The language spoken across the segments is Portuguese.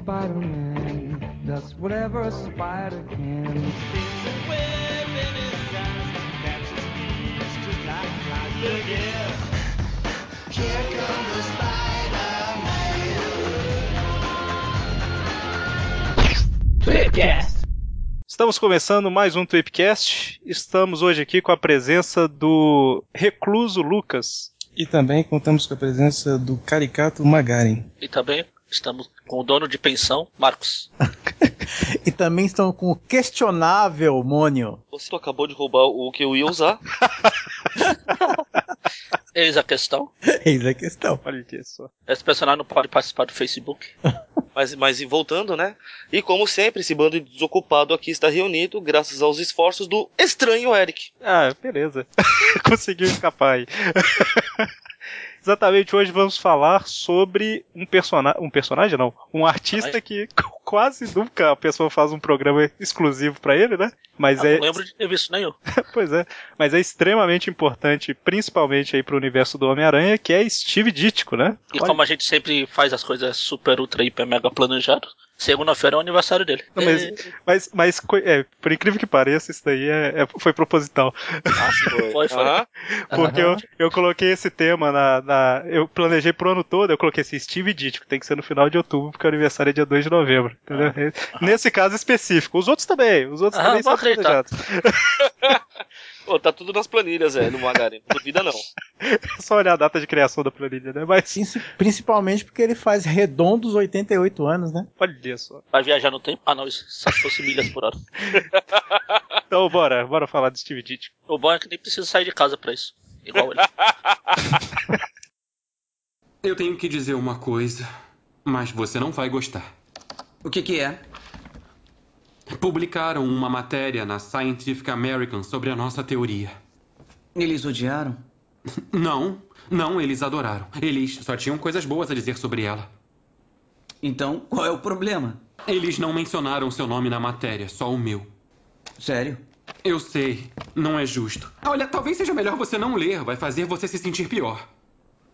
Spider-Man does whatever a spider can. Estamos começando mais um Tweepcast. Estamos hoje aqui com a presença do recluso Lucas. E também contamos com a presença do caricato Magarin. E também estamos com o dono de pensão, Marcos. E também estão com o questionável Mônio. Você acabou de roubar o que eu ia usar. Eis a questão. Eis a questão. Olha só. Esse personagem não pode participar do Facebook. Mas, mas e voltando, né? E como sempre, esse bando de desocupado aqui está reunido graças aos esforços do estranho Eric. Ah, beleza. Conseguiu escapar aí. Exatamente, hoje vamos falar sobre um personagem. Um personagem, não. Um artista que quase nunca a pessoa faz um programa exclusivo pra ele, né? Mas Ah, é. Não lembro de ter visto nenhum. Pois é. Mas é extremamente importante, principalmente aí pro universo do Homem-Aranha, que é Steve Ditko, né? E Olha- como a gente sempre faz as coisas super, ultra, hiper, mega planejado, segunda-feira é o aniversário dele. Não, mas, mas, mas é, por incrível que pareça, isso daí é, é- foi proposital. Foi, foi. Aham. Porque eu, eu coloquei esse tema na, na- Eu planejei pro ano todo, eu coloquei assim, Steve Ditko, tem que ser no final de outubro, porque o aniversário é dia 2 de novembro. Entendeu? Nesse caso específico. Os outros também. Os outros Ah, também são acreditar. planejados. Pô, tá tudo nas planilhas, é, no Magarin. Não duvida não. É só olhar a data de criação da planilha, né? Mas Princi- Principalmente porque ele faz redondos 88 anos, né? olha só. Vai viajar no tempo? Ah, não, isso só se fosse milhas por hora. Então bora, bora falar de Steve Ditko. O bom é que nem precisa sair de casa pra isso. Igual ele. Eu tenho que dizer uma coisa, mas você não vai gostar. O que que é? Publicaram uma matéria na Scientific American sobre a nossa teoria. Eles odiaram? Não, não, eles adoraram. Eles só tinham coisas boas a dizer sobre ela. Então, qual é o problema? Eles não mencionaram seu nome na matéria, só o meu. Sério? Eu sei, não é justo. Olha, talvez seja melhor você não ler, vai fazer você se sentir pior.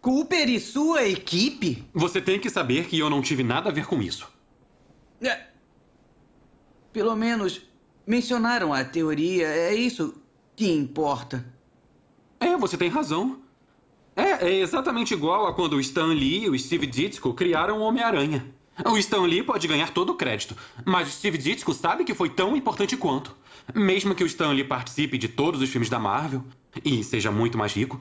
Cooper e sua equipe? Você tem que saber que eu não tive nada a ver com isso. É. Pelo menos mencionaram a teoria, é isso que importa. É, você tem razão. É, é exatamente igual a quando o Stan Lee e o Steve Ditko criaram o Homem-Aranha. O Stan Lee pode ganhar todo o crédito, mas o Steve Ditko sabe que foi tão importante quanto. Mesmo que o Stan Lee participe de todos os filmes da Marvel e seja muito mais rico.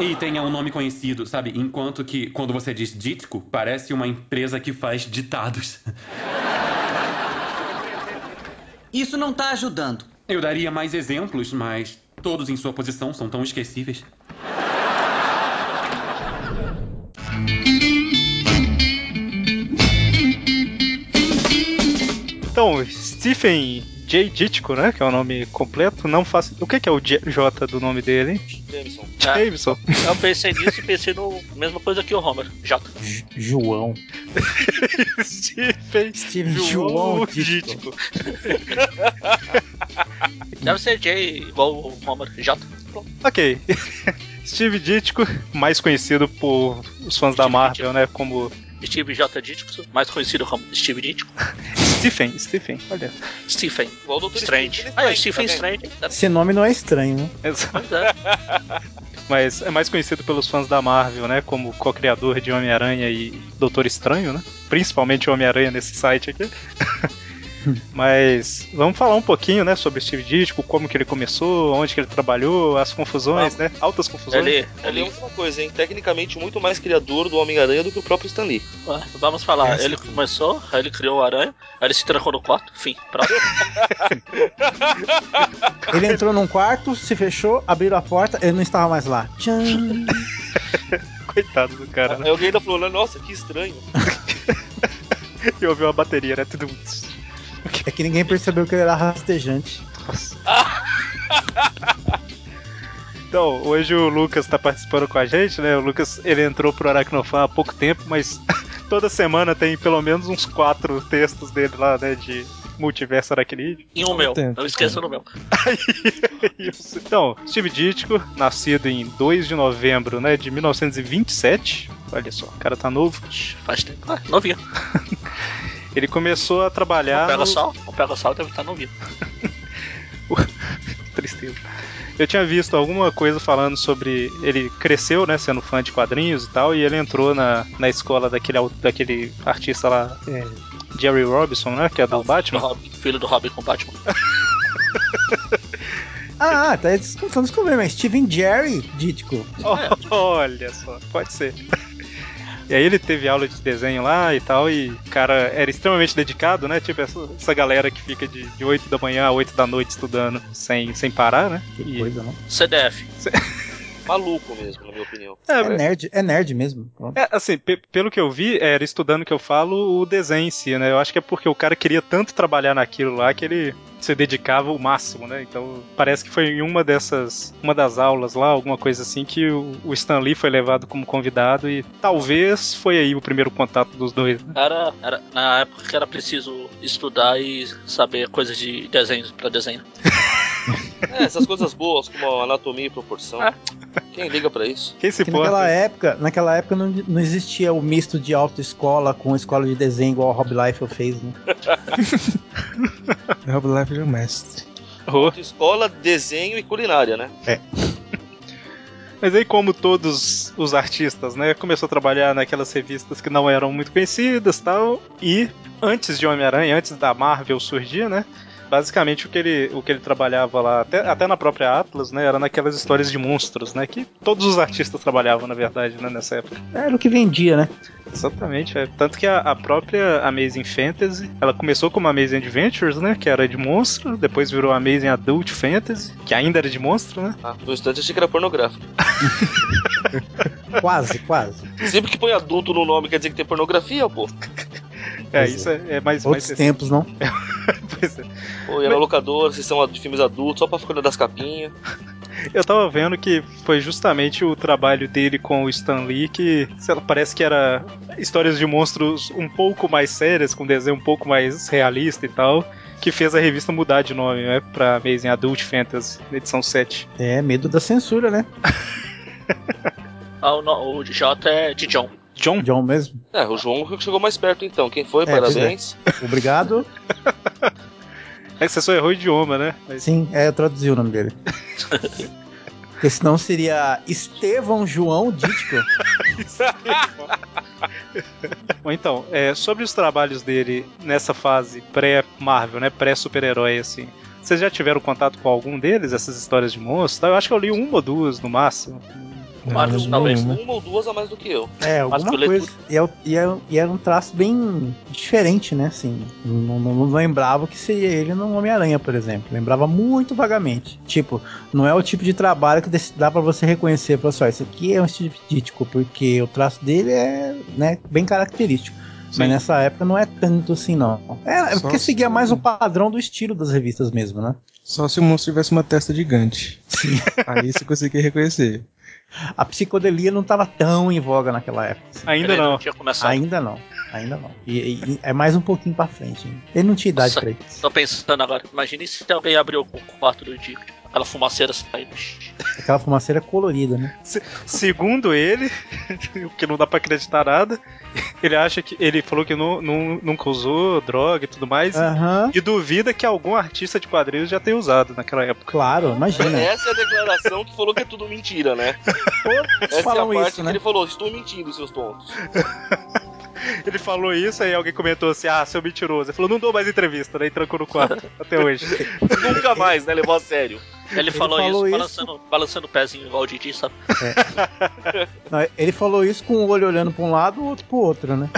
E tenha um nome conhecido, sabe? Enquanto que quando você diz Ditko, parece uma empresa que faz ditados. Isso não tá ajudando. Eu daria mais exemplos, mas todos em sua posição são tão esquecíveis. Então, Stephen J. Ditko, né? Que é o nome completo. Não faço. O que, que é o J J do nome dele, hein? Jameson. Ah, Jameson. eu pensei nisso e pensei no mesma coisa que o Homer. J. J- João. Stephen Steve João João Ditko. Deve ser J igual o Homer. J. Pronto. Ok. Steve Ditko, mais conhecido por os fãs da Steve Marvel, né? Como Steve J. Ditko, mais conhecido como Steve Ditko. Stephen. Stephen, olha. Stephen Igual o Doutor Strange. Strange, Ah, é, tá Stephen? Strange. Esse nome não é estranho, né? Exato. É. Mas é mais conhecido pelos fãs da Marvel, né? Como co-criador de Homem-Aranha e Doutor Estranho, né? Principalmente Homem-Aranha nesse site aqui. Mas vamos falar um pouquinho, né, sobre o Steve Ditko, como que ele começou, onde que ele trabalhou, as confusões, né? Altas confusões. Ele, Ele ele, uma coisa, hein? Tecnicamente muito mais criador do Homem-Aranha do que o próprio Stan Lee. Ah, Vamos falar, Essa ele começou, aí ele criou o aranha, aí ele se trancou no quarto, fim, pronto. Ele entrou num quarto, se fechou, abriu a porta, ele não estava mais lá. Tchan. Coitado do cara, né? Aí alguém ainda falou, nossa, que estranho. E ouviu a bateria, né? Tudo. É que ninguém percebeu que ele era rastejante. Nossa. Então, hoje o Lucas tá participando com a gente, né? O Lucas, ele entrou pro Aracnofan há pouco tempo, mas toda semana tem pelo menos uns quatro textos dele lá, né? De multiverso aracnídeo. E o meu, não esqueça do meu. Isso. Então, Steve Ditko, nascido em 2 de novembro, né? De 1927. Olha só, o cara tá novo. Faz tempo. Ah, novinho. Ele começou a trabalhar. O Pega no- Pega deve estar no vivo. Tristeza. Eu tinha visto alguma coisa falando sobre. Ele cresceu, né, sendo fã de quadrinhos e tal, e ele entrou na, na escola daquele, daquele artista lá, é, Jerry Robinson, né, que é do Do Batman. Robin, filho do Robin com Batman. Ah, tá estamos descobrindo, mas Steven Jerry Dítico. Olha só, pode ser. E aí ele teve aula de desenho lá e tal, e o cara era extremamente dedicado, né? Tipo essa, essa galera que fica de, de 8 da manhã a 8 da noite estudando sem, sem parar, né? Que E- coisa, não? CDF. Maluco mesmo, na minha opinião. É, É nerd, é nerd mesmo. É, assim, pe- pelo que eu vi, era estudando que eu falo o desenho em si, né? Eu acho que é porque o cara queria tanto trabalhar naquilo lá que ele se dedicava o máximo, né? Então, parece que foi em uma dessas, uma das aulas lá, alguma coisa assim, que o, o Stan Lee foi levado como convidado e talvez foi aí o primeiro contato dos dois. né? Era, era na época que era preciso estudar e saber coisas de desenho pra desenho. É, essas coisas boas como anatomia e proporção. É. Quem liga pra isso? Quem se Que naquela importa? época, naquela época não, não existia o misto de autoescola com escola de desenho igual o Rob Liefeld fez, né? Rob Life é o mestre. Oh, Escola, desenho e culinária, né? Mas aí, como todos os artistas, né, começou a trabalhar naquelas revistas que não eram muito conhecidas tal, e antes de Homem-Aranha, antes da Marvel surgir, né, basicamente o que ele, o que ele trabalhava lá, até, até na própria Atlas, né, era naquelas histórias de monstros, né, que todos os artistas trabalhavam, na verdade, né, nessa época. Era o que vendia, né? Exatamente, é. Tanto que a, a própria Amazing Fantasy, ela começou como Amazing Adventures, né, que era de monstro, depois virou Amazing Adult Fantasy, que ainda era de monstro, né, Ah, no instante achei que era pornográfico. Quase, quase. Sempre que põe adulto no nome quer dizer que tem pornografia, pô. É, Pois isso é, é mais, mais Outros tempos, não? Pô, Pois é. ia na locadora, sessão de filmes adultos, só pra ficar olhando das capinhas. Eu tava vendo que foi justamente o trabalho dele com o Stan Lee que sei lá, parece que era histórias de monstros um pouco mais sérias, com desenho um pouco mais realista e tal, que fez a revista mudar de nome, né, pra Amazing Adult Fantasy, na edição 7. É, medo da censura, né? Ah, o, no- o J é de John. John? John mesmo. É, o João chegou mais perto então. Quem foi? É, pois Parabéns. Obrigado. É que você só errou o idioma, né? Mas- Sim, é, eu traduzi o nome dele. Porque senão seria Estevão João Dítico. Bom, então, é, sobre os trabalhos dele nessa fase pré-Marvel, né, pré-super-herói, assim, vocês já tiveram contato com algum deles, essas histórias de monstros? Eu acho que eu li uma ou duas no máximo. Vários, Não, talvez. nenhuma. Uma ou duas a mais do que eu. É, alguma coisa. E, é, e, é, e era um traço bem diferente, né? Assim, não, não- não lembrava que seria ele no Homem-Aranha, por exemplo. Lembrava muito vagamente. Tipo, não é o tipo de trabalho que dá pra você reconhecer. Falar assim, ó, esse aqui é um estilo dítico, porque o traço dele é né, bem característico. Sim. Mas nessa época não é tanto assim, não. É, é porque se- seguia mais o padrão do estilo das revistas mesmo, né? Só se o monstro tivesse uma testa gigante. Sim. Aí você conseguia reconhecer. A psicodelia não estava tão em voga naquela época. Ainda Ele não. tinha começado. Ainda não. Ainda não. E, e- é mais um pouquinho pra frente. hein? Ele não tinha idade Nossa. pra isso. Tô pensando agora. Imagine se alguém abriu o quarto do Dick. Aquela fumaceira saindo. Aquela fumaceira colorida, né? Segundo ele, o que não dá pra acreditar nada, ele acha que. Ele falou que nu- nu- nunca usou droga e tudo mais. Aham. E duvida que algum artista de quadrinhos já tenha usado naquela época. Claro, imagina. Essa é a declaração que falou que é tudo mentira, né? Essa falam é a parte isso, que né? ele falou, estou mentindo, seus tontos. Ele falou isso, aí alguém comentou assim: ah, seu mentiroso. Ele falou: não dou mais entrevista, daí trancou no quarto até hoje. Nunca mais, né? Levou a sério. Ele, falou, falou isso, isso. Balançando, balançando o pezinho igual o Didi, sabe? Não, Ele falou isso com o olho olhando pra um lado e o outro pro outro, né?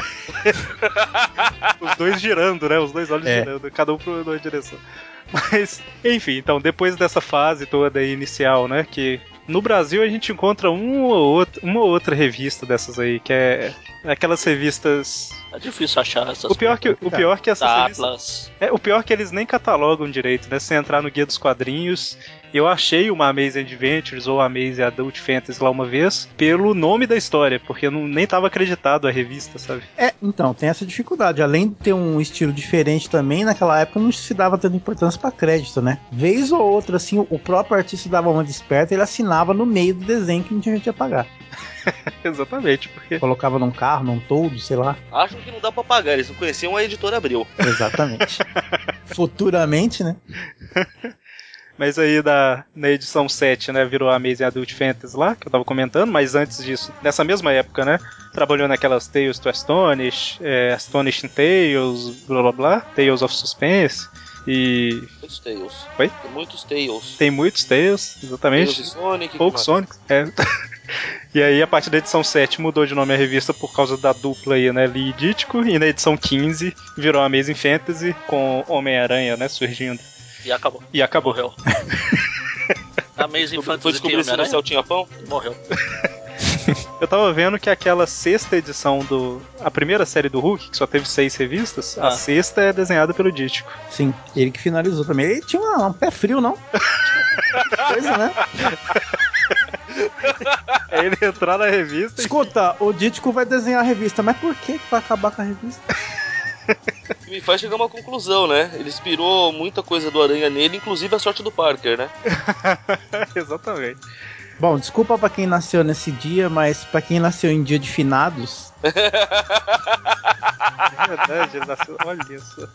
Os dois girando, né? Os dois olhos É. girando, cada um pra uma direção. Mas, enfim, então, depois dessa fase toda aí inicial, né? Que no Brasil a gente encontra um ou outro, uma ou outra revista dessas aí, que é aquelas revistas. É difícil achar essas O pior que, o pior que essas revistas. É, o pior é que eles nem catalogam direito, né? Se você entrar no Guia dos Quadrinhos, eu achei uma Amazing Adventures ou Amazing Adult Fantasy lá uma vez pelo nome da história, porque eu não, nem tava acreditado a revista, sabe? É, então, tem essa dificuldade. Além de ter um estilo diferente também, naquela época não se dava tanta importância pra crédito, né? Vez ou outra, assim, o próprio artista dava uma desperta e ele assinava no meio do desenho que não tinha gente a pagar. Exatamente, porque Colocava num carro, num toldo, sei lá. Acham que não dá pra pagar, eles não conheciam a editora Abril. Exatamente. Futuramente, né? Mas aí da, na edição 7, né, virou a Amazing Adult Fantasy lá, que eu tava comentando, mas antes disso, nessa mesma época, né, trabalhou naquelas Tales to Astonish, é, Astonishing Tales, blá blá blá, Tales of Suspense, e Muitos Tails. Oi? Tem muitos Tails. tem muitos Tales, exatamente. Tails e Sonic. Mais? Sonic, é. E aí, a partir da edição 7, mudou de nome a revista por causa da dupla aí, né, Lee e Ditko, e na edição 15 virou a Amazing Fantasy com Homem-Aranha, né, surgindo. E acabou. E acabou. Morreu. Amazing Foi Fantasy tem descobrir se no céu tinha pão? Morreu. Eu tava vendo que aquela sexta edição do. A primeira série do Hulk, que só teve seis revistas, a Ah. sexta é desenhada pelo Ditko. Sim, ele que finalizou também. Ele tinha uma- um pé frio, não? Coisa, né? Aí ele entrar na revista e. Escuta, o Dítico vai desenhar a revista, mas por que que vai acabar com a revista? Que me faz chegar a uma conclusão, né? Ele inspirou muita coisa do Aranha nele, inclusive a sorte do Parker, né? Exatamente. Bom, desculpa pra quem nasceu nesse dia, mas pra quem nasceu em dia de finados, É verdade, ele nasceu. Olha isso.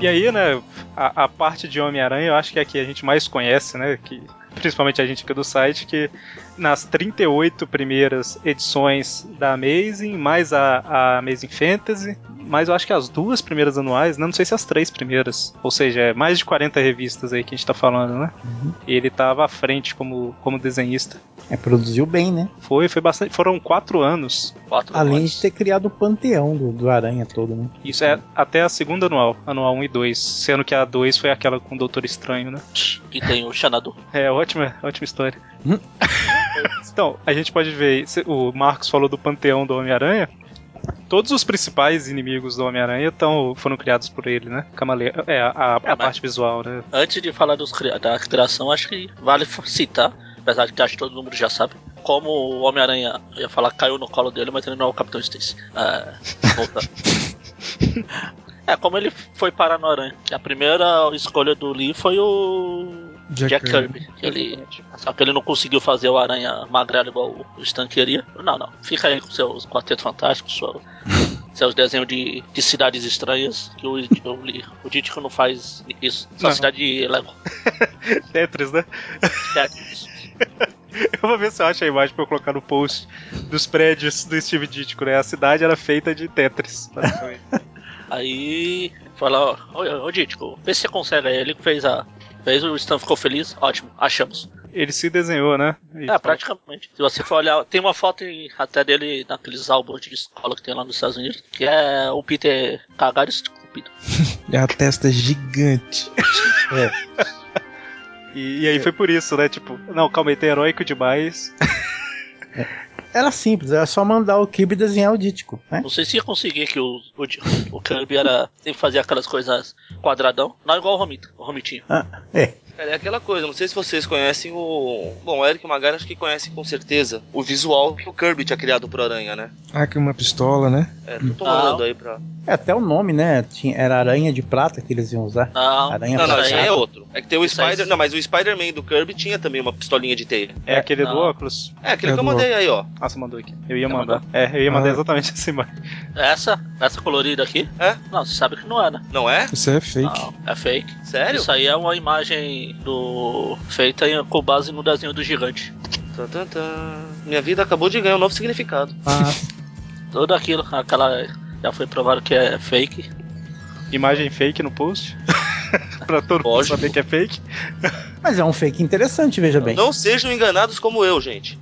E aí, né, a, a parte de Homem-Aranha eu acho que é a que a gente mais conhece, né, que principalmente a gente aqui do site, que nas 38 primeiras edições da Amazing, mais a, a Amazing Fantasy, mais eu acho que as duas primeiras anuais, né, não sei se as três primeiras, ou seja, é mais de 40 revistas aí que a gente tá falando, né? E ele tava à frente como, como desenhista. é, produziu bem, né? Foi, foi bastante, foram quatro anos. Quatro Além anos. de ter criado o panteão do, do Aranha todo, né? Isso é até a segunda anual, anual 1 e 2, sendo que a 2 foi aquela com o Doutor Estranho, né? Que tem o Xanadu. É, ótima, ótima história. Então, a gente pode ver, o Marcos falou do panteão do Homem-Aranha. Todos os principais inimigos do Homem-Aranha foram criados por ele, né? Camale... É, a, a- mas- parte visual, né? Antes de falar dos, da criação, acho que vale citar, apesar de que acho que todo mundo já sabe, como o Homem-Aranha, ia falar caiu no colo dele, mas ele não é o Capitão Stacy. É, voltando. é, como ele foi parar no Aranha. A primeira escolha do Lee foi o Jack Jack, Kirby. Kirby. que Ele, só que ele não conseguiu fazer o Aranha magrelo igual o Stan queria. Não, não. Fica aí com seus Quartetos Fantásticos, sua- seus desenhos de, de cidades estranhas, que o, o, Dítico não faz isso. Só Não. cidade de Lego. Tetris, né? Isso. Eu vou ver se eu acho a imagem pra eu colocar no post dos prédios do Steve Ditko, né? A cidade era feita de Tetris, basicamente. Aí fala, ó, ô, ô Dítico, vê se você consegue aí. Ele fez a. Fez, o Stan ficou feliz, ótimo, achamos. Ele se desenhou, né? E É, praticamente. Se você for olhar, tem uma foto em- até dele naqueles álbuns de escola que tem lá nos Estados Unidos, que é o Peter cagado e esculpido. É a testa gigante. E, e aí foi por isso, né? Tipo, não, calma aí, tem heróico demais. Era simples, era só mandar o Kirby desenhar o Dítico, né? Não sei se ia conseguir que o, o, o Kirby era. Tem que fazer aquelas coisas quadradão, não igual o Romito, o Romitinho. Ah, é. É aquela coisa, não sei se vocês conhecem o. Bom, o Eric Magari acho que conhecem com certeza o visual que o Kirby tinha criado pro Aranha, né? Ah, que uma pistola, né? É, tô mandando aí pra. É, até o nome, né? Tinha, era aranha de prata que eles iam usar. Não, Aranha Não, não, aí é outro. É que tem o Spider. Não, mas o Spider-Man do Kirby tinha também uma pistolinha de teia. É, aquele do não. óculos. É, aquele É que eu do mandei aí, ó. Ah, você mandou aqui. Eu ia Você mandar. É, eu ia mandar Ah. exatamente essa imagem. essa, essa colorida aqui? É? Não, você sabe que não é, né? Não é? Isso é fake. Não, é fake. Sério? Isso aí é uma imagem do. feita em- com base no desenho do gigante. Minha vida acabou de ganhar um novo significado. Mas, Tudo aquilo, aquela. Já foi provado que é fake. Imagem fake no post. pra todo mundo saber que é fake. mas é um fake interessante, veja bem. Não sejam enganados como eu, gente.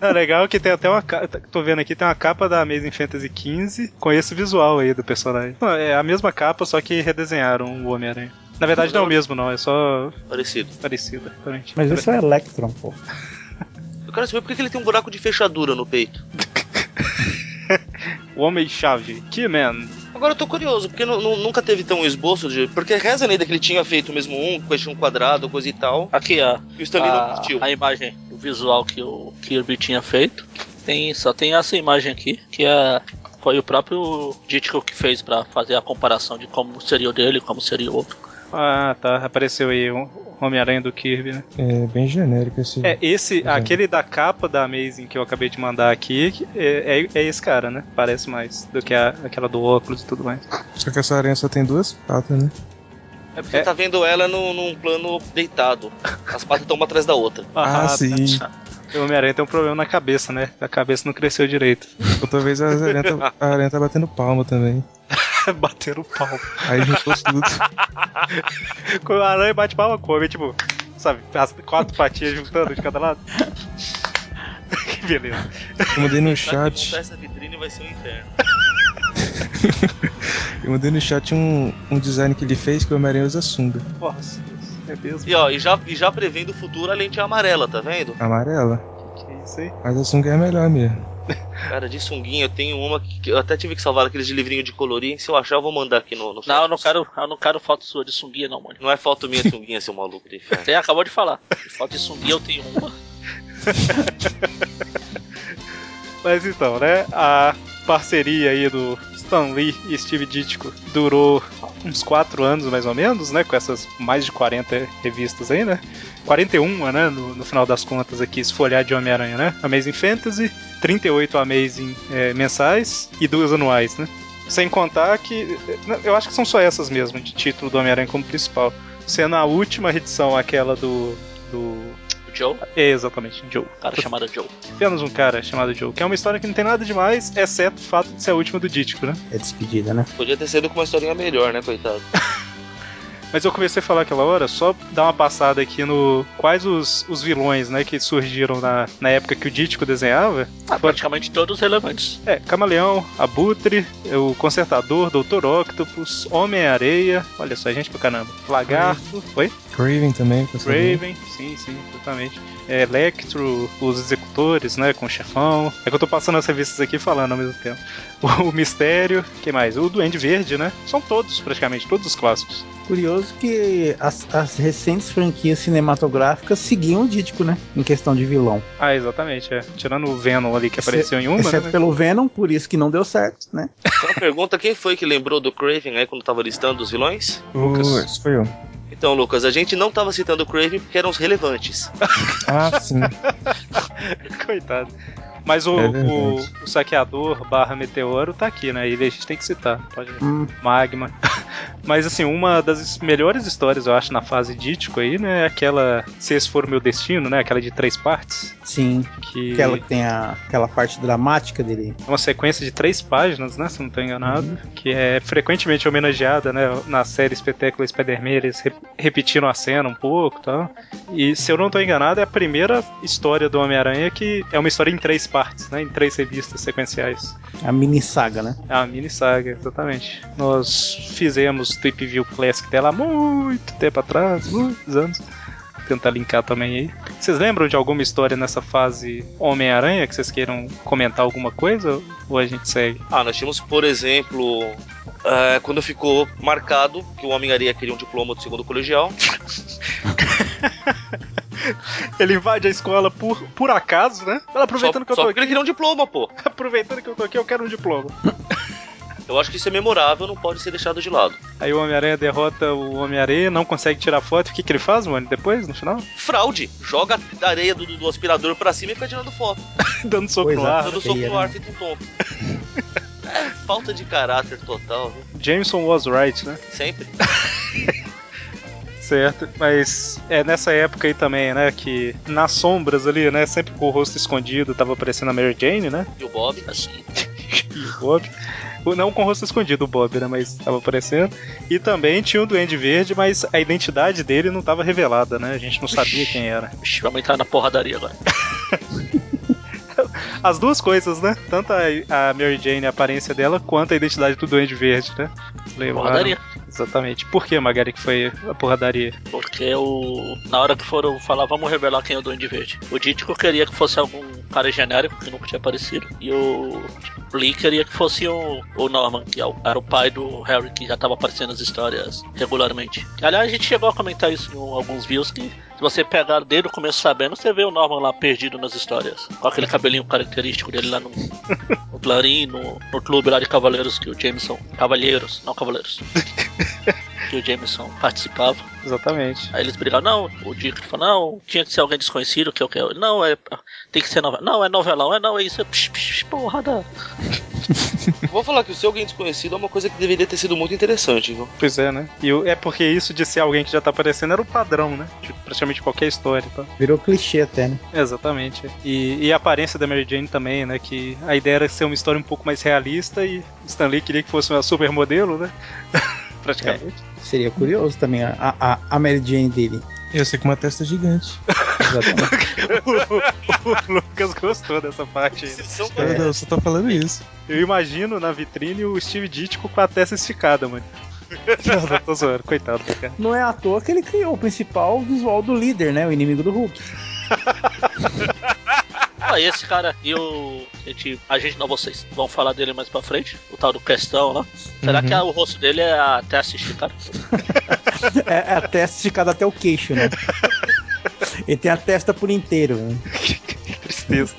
É legal que tem até uma capa. Tô vendo aqui, tem uma capa da Amazing Fantasy XV com esse visual aí do personagem. Não, é a mesma capa, só que redesenharam o Homem-Aranha. Na verdade não é o mesmo, não, é só Parecido. parecido. exatamente. Mas esse é o Electron, pô. Eu quero saber por que que ele tem um buraco de fechadura no peito. O Homem-Chave, Keyman. Agora eu tô curioso, porque nu- nu- nunca teve tão esboço de. Porque reza a lenda que ele tinha feito mesmo um, com esse um quadrado, coisa e tal. Aqui, ó. E o Stanley não A, curtiu. a imagem, o visual que o Kirby tinha feito. Tem, só tem essa imagem aqui, que é, foi o próprio Ditko que fez pra fazer a comparação de como seria o dele e como seria o outro. Ah, tá. Apareceu aí o Homem-Aranha do Kirby, né? É bem genérico esse. É, esse, Uhum. aquele da capa da Amazing que eu acabei de mandar aqui, é, é, é esse cara, né? Parece mais do que a- aquela do óculos e tudo mais. Só que essa aranha só tem duas patas, né? É porque É. você tá vendo ela no- num plano deitado. As patas estão uma atrás da outra. Ah, sim. tá. O Homem-Aranha tem um problema na cabeça, né? A cabeça não cresceu direito. Outra vez a aranha, tá, a aranha tá batendo palma também. Bateram o pau. Aí juntou tudo. Quando a aranha bate palma, come, tipo, sabe, as quatro patinhas juntando de cada lado. que beleza. Eu mandei no chat. essa vitrine vai ser um inferno. Eu mandei no chat um, um design que ele fez que o Homem-Aranha usa sunga. Nossa, é mesmo. E ó, e já, e já prevendo o futuro, a lente é amarela, tá vendo? Amarela. Que é isso aí? Mas a sunga é melhor mesmo. Cara, de sunguinha, eu tenho uma que eu até tive que salvar aqueles de livrinho de colorir. Se eu achar, eu vou mandar aqui no, no Não, eu não quero, eu não quero foto sua de sunguinha, não, mano. Não é foto minha sunguinha, seu maluco de inferno. Você acabou de falar. Foto de sunguinha eu tenho uma. Mas então, né? A parceria aí do Stan Lee e Steve Ditko durou uns 4 anos mais ou menos, né? Com essas mais de 40 revistas aí, né? 41, né? No, no final das contas aqui, se for olhar de Homem-Aranha, né? Amazing Fantasy, 38 Amazing é, mensais e duas anuais, né? Sem contar que. Eu acho que são só essas mesmo, de título do Homem-Aranha como principal. Sendo a última edição aquela do. do. Joe, É, exatamente, Joe. um cara chamado Joe. Apenas um cara chamado Joe, que é uma história que não tem nada demais, exceto o fato de ser a última do Dítico, né? É despedida, né? Podia ter sido com uma historinha melhor, né, coitado? Mas eu comecei a falar aquela hora, só dar uma passada aqui no. Quais os, os vilões, né, que surgiram na, na época que o Dítico desenhava. Ah, praticamente todos relevantes. É, Camaleão, Abutre, o Consertador, Doutor Octopus, Homem-Areia, olha só, gente pra caramba. Lagarto, oi? Craven também, com essa Raven, sim, sim, exatamente. É, Electro, os executores, né, com o chefão. É que eu tô passando as revistas aqui falando ao mesmo tempo. O, Mistério, que mais? O Duende Verde, né? São todos, praticamente, todos os clássicos. Curioso que as, as recentes franquias cinematográficas seguiam o Dítico, né? Em questão de vilão. Ah, exatamente, é. Tirando o Venom ali que Exce- apareceu em uma, Exceto né? pelo Venom, por isso que não deu certo, né? Só uma pergunta, quem foi que lembrou do Craven aí quando tava listando os vilões? O, esse foi eu. Então, Lucas, a gente não tava citando o Craven porque eram os relevantes. Ah, sim. Coitado. Mas o, É o, o saqueador barra meteoro tá aqui, né? Ele a gente tem que citar. Pode ver. Hum, Magma. Mas assim, uma das melhores histórias, eu acho, na fase dítico aí, né? É aquela Se Esse For o Meu Destino, né? Aquela de três partes. sim. Que Aquela que tem a, aquela parte dramática dele. é uma sequência de três páginas, né? Se não estou enganado. Que é frequentemente homenageada, né? Na série Espetáculo Spider-Man, eles re- repetiram a cena um pouco e tal. E se eu não estou enganado, é a primeira história do Homem-Aranha que é uma história em três partes, né? Em três revistas sequenciais. A mini saga, né? É uma mini saga, exatamente. Nós fizemos Trip View Classic dela há muito tempo atrás, muitos anos. Tentar linkar também aí. Vocês lembram de alguma história nessa fase Homem-Aranha que vocês queiram comentar alguma coisa? Ou a gente segue? Ah, nós tínhamos, por exemplo, é, quando ficou marcado que o Homem-Aranha queria um diploma do segundo colegial. Ele invade a escola por, por acaso, né? Fala, aproveitando só, que eu só tô porque ele aqui. queria um diploma, pô. Aproveitando que eu tô aqui, eu quero um diploma. Eu acho que isso é memorável, não pode ser deixado de lado. Aí o Homem-Aranha derrota o Homem-Aranha, não consegue tirar foto. O que, que ele faz, mano? Depois, no final? Fraude! Joga a areia do, do aspirador pra cima e fica tirando foto. Dando soco Pois no é. ar. Dando soco no né? ar, feito um tonto. É, falta de caráter total, viu? Jameson was right, né? Sempre. Certo, mas é nessa época aí também, né, que nas sombras ali, né, sempre com o rosto escondido, tava aparecendo a Mary Jane, né, E o Bob? Assim, e o Bob. O- Não com o rosto escondido o Bob, né, mas tava aparecendo. E também tinha o Duende Verde, mas a identidade dele não tava revelada, né, a gente não sabia quem era. Vixe, vamos entrar na porradaria agora. As duas coisas, né, tanto a, a Mary Jane, a aparência dela, quanto a identidade do Duende Verde, né. Levaram- Porradaria. Exatamente. Por que, Magari, que foi a porradaria? Porque o. Na hora que foram falar, vamos revelar quem é o Duende Verde. O Dítico queria que fosse algum cara genérico que nunca tinha aparecido. E o Lee queria que fosse o, o Norman, que é era o pai do Harry, que já estava aparecendo nas histórias regularmente. Aliás, a gente chegou a comentar isso em alguns views que se você pegar desde o começo sabendo, você vê o Norman lá perdido nas histórias. Com aquele cabelinho característico dele lá no, no Clarim, no, no clube lá de cavaleiros que o Jameson. Cavalheiros, não cavaleiros. que o Jameson participava. Exatamente. Aí eles brigaram, não, o Dick falou, não, tinha que ser alguém desconhecido, que eu quero. Não, é. Tem que ser novela. Não, é novelão, é não, é isso. É psh, psh, porrada. Vou falar que o ser alguém desconhecido é uma coisa que deveria ter sido muito interessante, viu? Pois é, né? E é porque isso de ser alguém que já tá aparecendo era o padrão, né? De praticamente qualquer história, tá? Virou clichê até, né? Exatamente. E, e a aparência da Mary Jane também, né? Que a ideia era ser uma história um pouco mais realista e Stanley queria que fosse uma supermodelo, né? praticamente. Seria curioso também a, a, a Mary Jane dele. Eu sei com uma testa gigante. Exatamente. o Lucas gostou dessa parte aí. Eu, não, eu só tô falando isso. Eu imagino na vitrine o Steve Ditko com a testa esticada, mano. Não, não tô zoando, coitado do cara. Não é à toa que ele criou o principal visual do líder, né? O inimigo do Hulk. Ah, esse cara e o. A gente, a gente não, vocês vão falar dele mais pra frente, o tal do questão lá. Será que a- o rosto dele é a testa esticada? É, é a testa esticada até o queixo, né? Ele tem a testa por inteiro. Né? Que tristeza.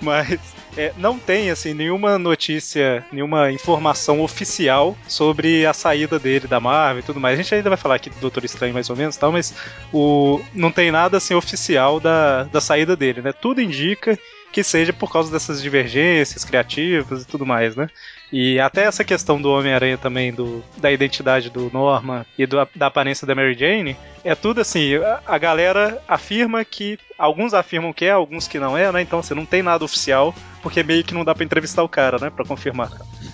Mas é, não tem assim nenhuma notícia, nenhuma informação oficial sobre a saída dele da Marvel e tudo mais. A gente ainda vai falar aqui do Doutor Estranho mais ou menos, tal, mas o não tem nada assim oficial da, da saída dele, né? Tudo indica que seja por causa dessas divergências criativas e tudo mais, né? E até essa questão do Homem-Aranha também, do, da identidade do Norman e do- da aparência da Mary Jane, é tudo assim, a, a galera afirma que. Alguns afirmam que é, alguns que não é, né? Então você não tem nada oficial, porque meio que não dá pra entrevistar o cara, né? Pra confirmar.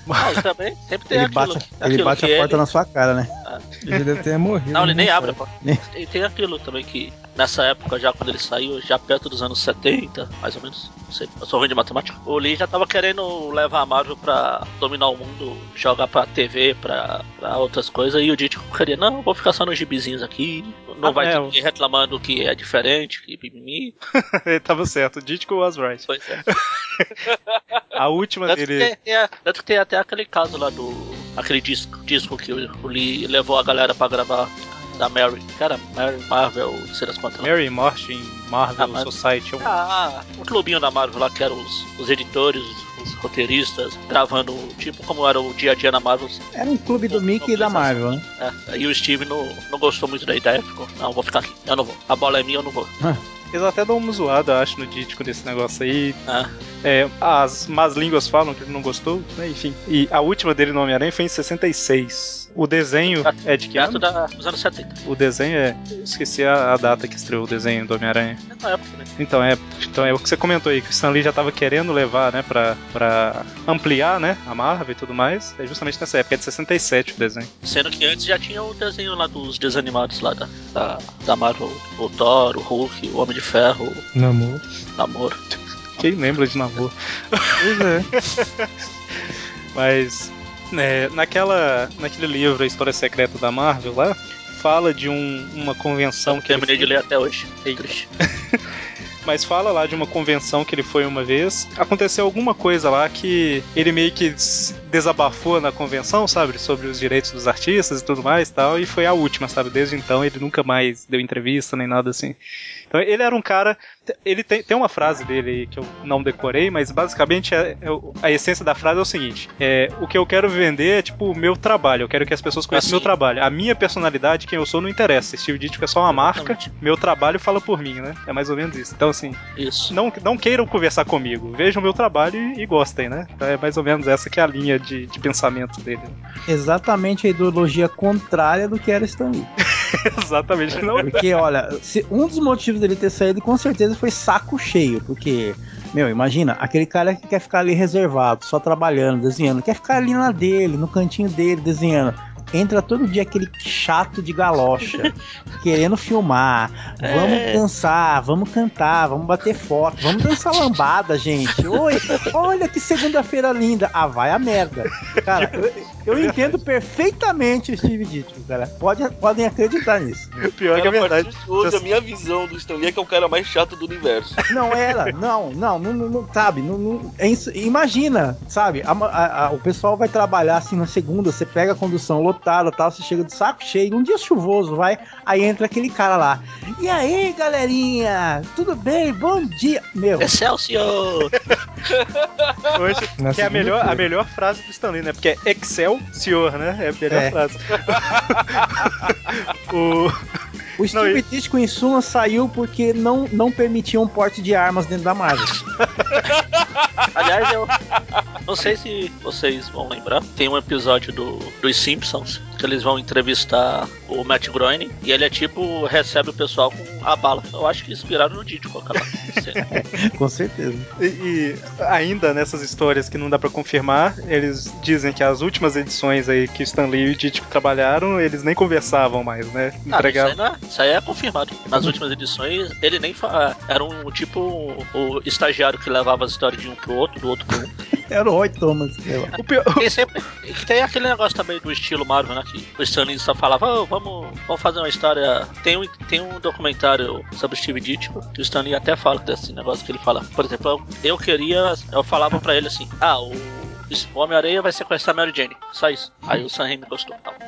Não, e também sempre tem Ele aquilo. bate, aquilo ele bate que a porta ele- na sua cara, né? Ele deve ter morrido. Não, ele nem né, abre a cara? porta. E tem aquilo também que nessa época, já quando ele saiu, já perto dos anos 70, mais ou menos, não sei, eu sou ruim de matemática, o Lee já tava querendo levar a Marvel pra dominar o mundo, jogar pra TV, pra, pra outras coisas, e o Ditko queria, não, vou ficar só nos gibizinhos aqui, não Ah, vai é, ter reclamando que é diferente, que mimimi. Ele tava certo, o Ditko was right. Pois é. A última Tanto que, dele. tem, tem a- tanto que tem até aquele caso lá do. Aquele disco, disco que o, Lee levou a galera pra gravar da Mary. Cara, Mary Marvel, não sei das quantas. Mary Martin, Marvel Ah, Society. um- Ah, o clubinho da Marvel lá, que eram os, os editores, os roteiristas, gravando, tipo como era o dia a dia na Marvel. Era um clube do Mickey e da Marvel, né? É, aí o Steve não, não gostou muito da ideia, ficou, não, vou ficar aqui, eu não vou. A bola é minha, eu não vou. Eles até dão uma zoada, acho, no Ditko desse negócio aí. Ah, É, as más línguas falam que ele não gostou, né? Enfim. E a última dele no Homem-Aranha foi em 66. O desenho é de que ano? da, dos anos 70. O desenho é. Esqueci a, a data que estreou o desenho do Homem-Aranha. Na época também. Então é, então é o que você comentou aí, que o Stan Lee já tava querendo levar, né, pra, pra ampliar, né, a Marvel e tudo mais. É justamente nessa época, é de 67 o desenho. Sendo que antes já tinha o desenho lá dos desanimados lá da, da, da Marvel, o Thor, o Hulk, o Homem de Ferro, o Namor. Namoro. Quem lembra de namoro? Pois é. Mas é, naquela, naquele livro A História Secreta da Marvel lá, fala de um- uma convenção Não que ele terminei de foi- ler até hoje. Triste. mas fala lá de uma convenção que ele foi uma vez. Aconteceu alguma coisa lá que ele meio que desabafou na convenção, sabe? Sobre os direitos dos artistas e tudo mais e tal. E foi a última, sabe? Desde então ele nunca mais deu entrevista nem nada assim. Então ele era um cara. Ele tem, tem uma frase dele aí que eu não decorei, mas basicamente é- é o- a essência da frase é o seguinte: é, o que eu quero vender é tipo o meu trabalho. Eu quero que as pessoas conheçam o meu Assim. trabalho. A minha personalidade, quem eu sou, não interessa. Steve Ditko é só uma marca. Exatamente. Meu trabalho fala por mim, né? É mais ou menos isso. Então, assim, Isso. não, não queiram conversar comigo. Vejam o meu trabalho e, e gostem, né? Então é mais ou menos essa que é a linha de, de pensamento dele. Exatamente a ideologia contrária do que era Stan Lee. Exatamente. Não, Porque, olha, se- um dos motivos dele ter saído com certeza foi saco cheio. Porque, meu, imagina, aquele cara que quer ficar ali reservado, só trabalhando, desenhando, quer ficar ali na dele, no cantinho dele, desenhando. entra todo dia aquele chato de galocha, querendo filmar. Vamos É. dançar, vamos cantar, vamos bater foto, vamos dançar lambada, gente. Oi, olha que segunda-feira linda. Ah, vai a merda. Cara, eu, eu entendo perfeitamente o Steve Ditko, cara. Pode, podem acreditar nisso. Pior que é a verdade. de hoje, a minha visão do Stan Lee é que é o cara mais chato do universo. Não era, não, não, não, não, não, sabe? Não, não- é isso, imagina, sabe? A- a- a- o pessoal vai trabalhar assim na segunda, você pega a condução lotada tal, você chega de saco cheio, num dia chuvoso, vai, aí entra aquele cara lá. E aí, galerinha? Tudo bem? Bom dia. Meu, Excelsior! Hoje, que é a melhor, a melhor frase do Stanley, né? Porque é Excel, senhor, né? É a melhor É. frase. o... o Steve e- Ditko em suma saiu porque não, não permitiam um porte de armas dentro da Marvel. Aliás, eu não sei se vocês vão lembrar. Tem um episódio do, dos Simpsons eles vão entrevistar o Matt Groening e ele é tipo, recebe o pessoal com a bala. Eu acho que inspiraram no Ditko aquela cena. Com certeza. E, e ainda nessas histórias que não dá pra confirmar, eles dizem que as últimas edições aí que o Stan Lee e o Ditko trabalharam, eles nem conversavam mais, né? Ah, isso, Entregavam. aí não é, isso aí é confirmado. Nas últimas edições, ele nem fa... era um tipo o estagiário que levava as histórias de um pro outro, do outro pro um. Era o Roy Thomas. O pior, Tem sempre. Tem aquele negócio também do estilo Marvel, né? Que o Stan Lee só falava, "Ô, vamos, vamos fazer uma história. Tem um, tem um documentário sobre o Steve Ditko, que o Stan Lee até fala desse negócio que ele fala. Por exemplo, eu, eu queria. Eu falava pra ele assim, ah, o. O Homem-Aranha vai sequestrar a Mary Jane. Só isso. Aí o Sam Raimi gostou. Tá.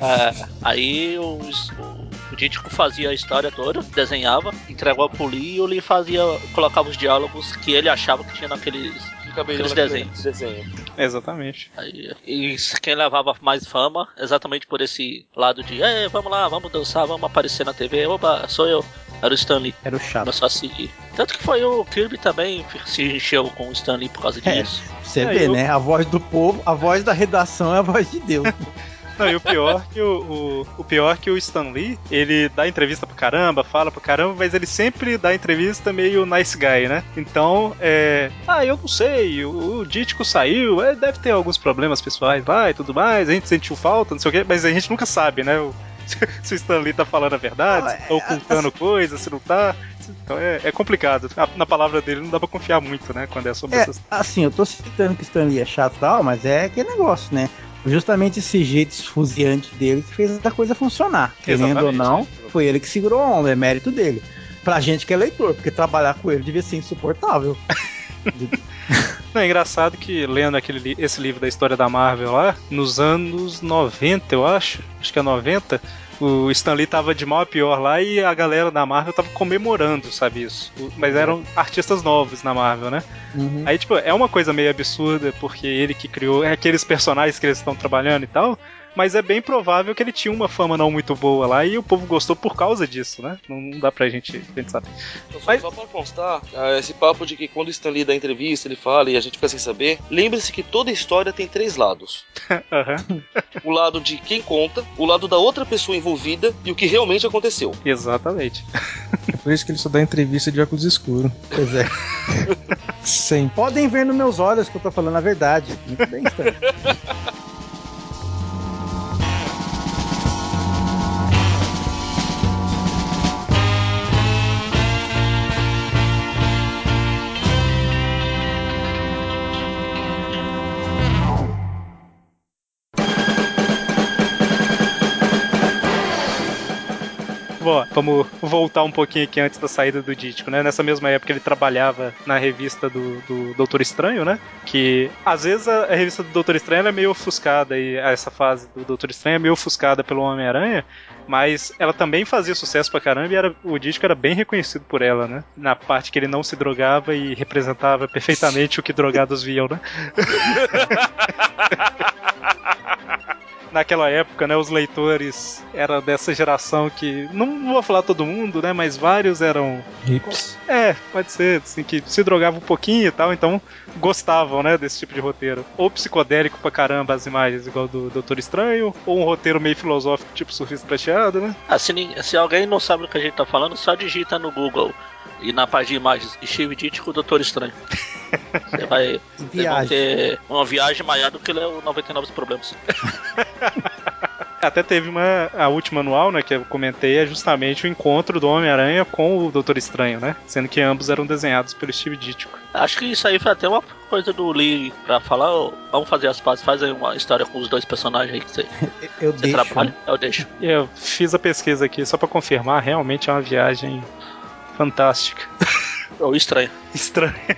É, aí o, o, o Ditko fazia a história toda, desenhava, entregava pro Lee e o Lee fazia, colocava os diálogos que ele achava que tinha naqueles Bem Aqueles desenhos. desenho. exatamente. Aí, e quem levava mais fama, exatamente por esse lado de, é, vamos lá, vamos dançar, vamos aparecer na TV, oba, sou eu. Era o Stanley, Era o chato. começou a seguir. Tanto que foi o Kirby também se encheu com o Stanley por causa É. disso. Você É, vê, eu- né? A voz do povo, a voz da redação é a voz de Deus. Não, e o pior que o, o, o pior que o Stan Lee, ele dá entrevista pra caramba, fala pra caramba, mas ele sempre dá entrevista meio nice guy, né? Então, é. Ah, eu não sei, o, o Dítico saiu, é, deve ter alguns problemas pessoais lá e tudo mais, a gente sentiu falta, não sei o quê, mas a gente nunca sabe, né? O- se o Stan Lee tá falando a verdade, se tá ocultando coisas, se não tá. Então é, é complicado. A- Na palavra dele não dá pra confiar muito, né? Quando é sobre É, essas. assim, eu tô citando que o Stanley é chato e tal, mas é aquele negócio, né? Justamente esse jeito esfuziante dele que fez a coisa funcionar. Querendo ou Exatamente. não, foi ele que segurou a onda, é mérito dele. Pra gente que é leitor, porque trabalhar com ele devia ser insuportável. Não, é engraçado que lendo aquele, esse livro da história da Marvel lá, nos anos 90, eu acho, acho que é 90, o Stan Lee tava de mal a pior lá e a galera da Marvel tava comemorando, sabe isso? Mas eram artistas novos na Marvel, né? Uhum. Aí, tipo, é uma coisa meio absurda, porque ele que criou é aqueles personagens que eles estão trabalhando e tal, mas é bem provável que ele tinha uma fama não muito boa lá e o povo gostou por causa disso, né? Não, não dá pra gente, a gente saber. Então, só, Mas- só pra constar, ah, esse papo de que quando o Stan Lee dá entrevista, ele fala e a gente fica sem saber, lembre-se que toda história tem três lados. Aham, O lado de quem conta, o lado da outra pessoa envolvida e o que realmente aconteceu. exatamente. É por isso que ele só dá entrevista de óculos escuros. Pois é. Sempre. Podem ver nos meus olhos que eu tô falando a verdade. Muito bem, Stanley. Bom, vamos voltar um pouquinho aqui antes da saída do Dítico, né? Nessa mesma época ele trabalhava na revista do, do Doutor Estranho, né? Que às vezes a, a revista do Doutor Estranho é meio ofuscada e essa fase do Doutor Estranho é meio ofuscada pelo Homem-Aranha, mas ela também fazia sucesso pra caramba e era, o Dítico era bem reconhecido por ela, né? Na parte que ele não se drogava e representava perfeitamente o que drogados viam, né? naquela época, né, os leitores eram dessa geração que não vou falar todo mundo, né, mas vários eram Hips. é, pode ser, assim, que se drogavam um pouquinho e tal, então gostavam, né, desse tipo de roteiro. Ou psicodélico pra caramba as imagens, igual do Doutor Estranho, ou um roteiro meio filosófico, tipo Surfista Prateado, né? Ah, se, se alguém não sabe do que a gente tá falando, só digita no Google e na página de imagens Steve Ditko, Doutor Estranho. Você vai Viagem. ter uma viagem maior do que o 99 Problemas. Até teve uma. A última anual, né, que eu comentei, é justamente o encontro do Homem-Aranha com o Doutor Estranho, né? Sendo que ambos eram desenhados pelo Steve Ditko. Acho que isso aí foi até uma coisa do Lee pra falar, ó, vamos fazer as pazes, faz aí uma história com os dois personagens aí que você, Eu você deixo. trabalha. Eu deixo. Eu fiz a pesquisa aqui só pra confirmar, realmente é uma viagem fantástica. Ou estranho. Estranha.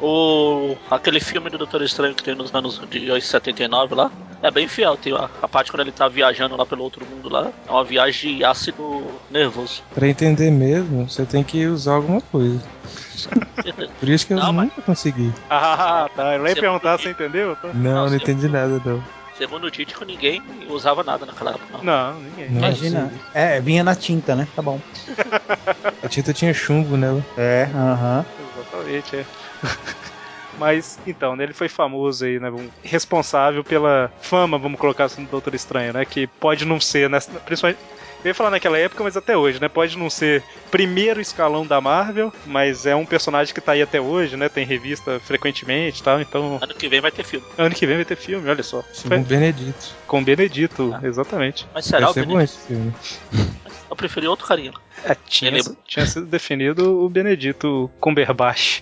O, aquele filme do Doutor Estranho que tem nos anos de 79 lá, é bem fiel. Tem a, a parte quando ele tá viajando lá pelo outro mundo lá, é uma viagem de ácido nervoso. Pra entender mesmo, você tem que usar alguma coisa. Por isso que eu Não, mas- nunca consegui. Ah, tá. Eu ia Você perguntar, podia- você entendeu? Não, não você- entendi nada, não. Segundo o Dítico, ninguém usava nada naquela época. não. Não, ninguém. Não, Imagina. É, vinha na tinta, né? Tá bom. A tinta tinha chumbo nela. É, aham. Exatamente, é. Mas, então, né, ele foi famoso aí, né? um- Responsável pela fama, vamos colocar assim, do Doutor Estranho, né? Que pode não ser, nessa, principalmente. Eu ia falar naquela época, mas até hoje, né? Pode não ser primeiro escalão da Marvel, mas é um personagem que tá aí até hoje, né? Tem revista frequentemente e tal, então Ano que vem vai ter filme. ano que vem vai ter filme, olha só. Com o Benedito. Com Benedito, Ah. exatamente. Mas será Vai o ser bom Benedito? esse filme. Eu preferi outro carinha. É, tinha, Ele- tinha sido definido o Benedito Cumberbatch.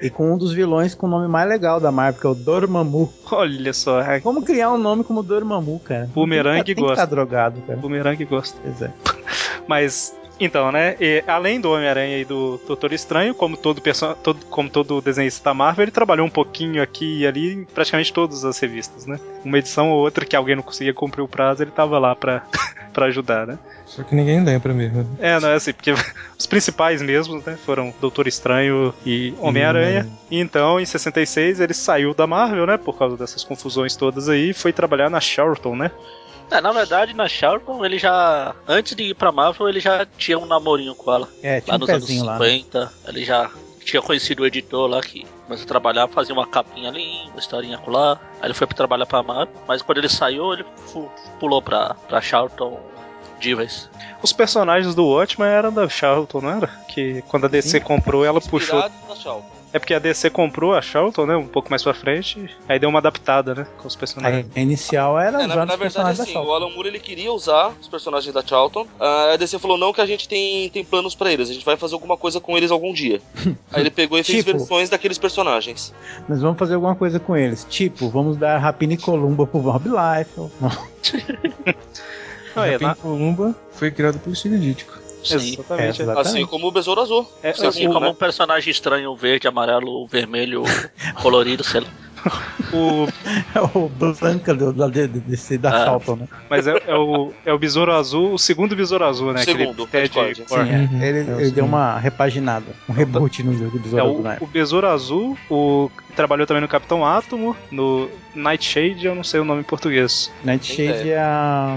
E com um dos vilões com o nome mais legal da Marvel, que é o Dormammu. Olha só, Como criar um nome como Dormammu, cara? Bumerangue tem que gosta. tá drogado, cara. Bumerangue gosta. É. Mas, então, né? e além do Homem-Aranha e do Doutor Estranho, como todo, todo, como todo desenhista da Marvel, ele trabalhou um pouquinho aqui e ali em praticamente todas as revistas, né? Uma edição ou outra que alguém não conseguia cumprir o prazo, ele tava lá pra, pra ajudar, né? Só que ninguém lembra mesmo. É, não é assim, porque os principais mesmo, né, foram Doutor Estranho e Homem-Aranha. E então, em 66, ele saiu da Marvel, né, por causa dessas confusões todas aí, e foi trabalhar na Charlton, né? É, na verdade, na Charlton, ele já. Antes de ir pra Marvel, ele já tinha um namorinho com ela. É, tinha Lá um nos anos pezinho lá. né? 50. Ele já tinha conhecido o editor lá que começou a trabalhar, fazia uma capinha ali, uma historinha lá. Aí ele foi pra trabalhar pra Marvel. Mas quando ele saiu, ele pulou pra, pra Charlton vez. Os personagens do Watchmen eram da Charlton, não era? Que quando a DC comprou, ela puxou. Inspirado na Charlton. É porque a DC comprou a Charlton, né, um pouco mais pra frente, aí deu uma adaptada, né, com os personagens. a inicial era É, na, na verdade, assim, o. Alan Moore ele queria usar os personagens da Charlton. Ah, a DC falou: não, que a gente tem, tem planos pra eles, a gente vai fazer alguma coisa com eles algum dia. Aí ele pegou e fez Tipo- versões daqueles personagens. Nós vamos fazer alguma coisa com eles. Tipo, vamos dar Rapina e Columba pro Rob Liefeld. Ah, é, Rapin na- Columba foi criado pelo Steve Ditko. Sim. Exatamente. É, exatamente. Assim como o Besouro Azul. É, Segundo, Assim como né? um personagem estranho, verde, amarelo, vermelho, colorido, sei lá. o, É o Blanca do, da, de- desse, da Ah. Né? mas é, é o, é o Besouro Azul, o segundo Besouro Azul, né? aquele Segundo, Ted. Sim, é. Uhum. Ele, É o ele deu uma repaginada, um reboot no jogo do É, Besouro o, Azul, né? o Besouro Azul, o trabalhou também no Capitão Átomo, no Nightshade, eu não sei o nome em português. Nightshade é a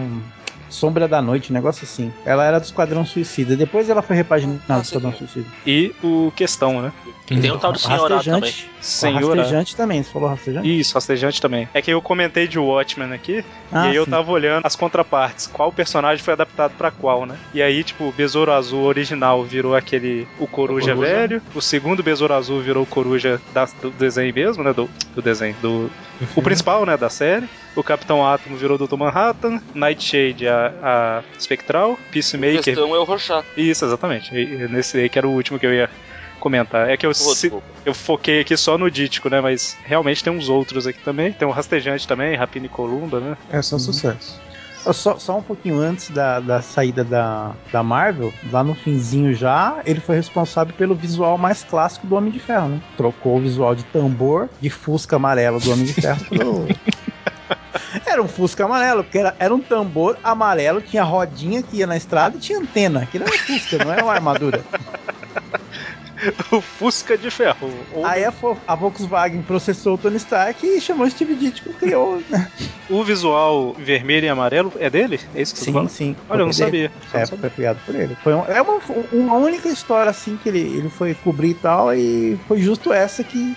Sombra da Noite, um negócio assim. Ela era do Esquadrão Suicida. Depois ela foi repaginada Ah, do Esquadrão sim. Suicida. E o Questão, né? E tem o tal do senhorá também. Rastejante. Senhora. Rastejante também, você falou rastejante? Isso, rastejante também. É que eu comentei de Watchmen aqui, Ah, e aí eu sim. tava olhando as contrapartes, qual personagem foi adaptado pra qual, né? E aí, tipo, o Besouro Azul original virou aquele o Coruja, O Coruja. velho, o segundo Besouro Azul virou o Coruja da- do desenho mesmo, né? Do, do desenho, do o principal, né, da série. O Capitão Átomo virou o Dr. Manhattan, Nightshade a, a Spectral, A Peacemaker. questão é o Rorschach. Isso, exatamente. E- Nesse aí que era o último que eu ia comentar. É que eu, Oh, desculpa. eu foquei aqui só no Dítico, né? Mas realmente tem uns outros aqui também. Tem o Rastejante também, Rapina e Columba, né? É só sucesso. Ó, Só, só um pouquinho antes da, da saída da, da Marvel, lá no finzinho já, ele foi responsável pelo visual mais clássico do Homem de Ferro, né? Trocou o visual de tambor, de Fusca amarelo do Homem de Ferro pro. Era um Fusca amarelo, porque era, era um tambor amarelo, tinha rodinha que ia na estrada e tinha antena. Aquilo era um Fusca, não era uma armadura. o Fusca de Ferro. Ou Aí a, a Volkswagen processou o Tony Stark e chamou Steve Ditko, criou. né? O visual vermelho e amarelo é dele? É isso que você Sim, fala? sim. Olha, eu não Foi sabia. É, não sabia. foi criado por ele. Foi um- é uma, uma única história assim que ele, ele foi cobrir e tal, e foi justo essa que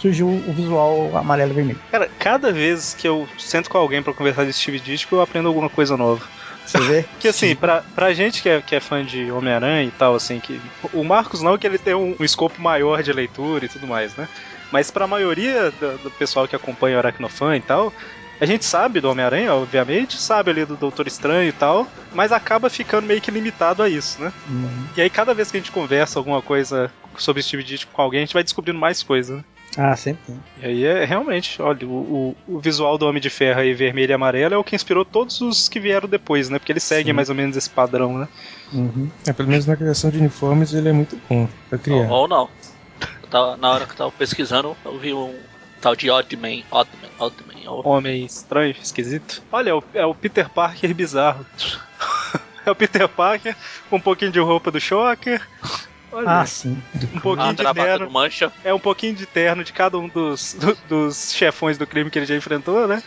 surgiu o visual amarelo e vermelho. Cara, cada vez que eu sento com alguém pra conversar de Steve Ditko, eu aprendo alguma coisa nova. Você vê? Que assim, pra, pra gente que é, que é fã de Homem-Aranha e tal, assim, que. O Marcos não, que ele tem um, um escopo maior de leitura e tudo mais, né? Mas pra maioria do, do pessoal que acompanha o Aracnofan e tal, A gente sabe do Homem-Aranha, obviamente, sabe ali do Doutor Estranho e tal, mas acaba ficando meio que limitado a isso, né? Uhum. E aí cada vez que a gente conversa alguma coisa sobre Steve Ditko com alguém, a gente vai descobrindo mais coisa, né? Ah, sempre tem. E aí é realmente, olha, o, o, o visual do Homem de Ferro aí, vermelho e amarelo, é o que inspirou todos os que vieram depois, né? Porque eles seguem Sim. mais ou menos esse padrão, né? Uhum. É, pelo menos na criação de uniformes ele é muito bom pra criar. Ou, ou não. Eu tava- na hora que eu tava pesquisando, eu vi um tal de Oddman. Oddman, Oddman. ou- Homem estranho, esquisito. Olha, é o, é o Peter Parker bizarro. é o Peter Parker com um pouquinho de roupa do Shocker. Olha, Ah, sim. um pouquinho A de gravata terno. Mancha. É um pouquinho de terno de cada um dos, do- dos chefões do crime que ele já enfrentou, né?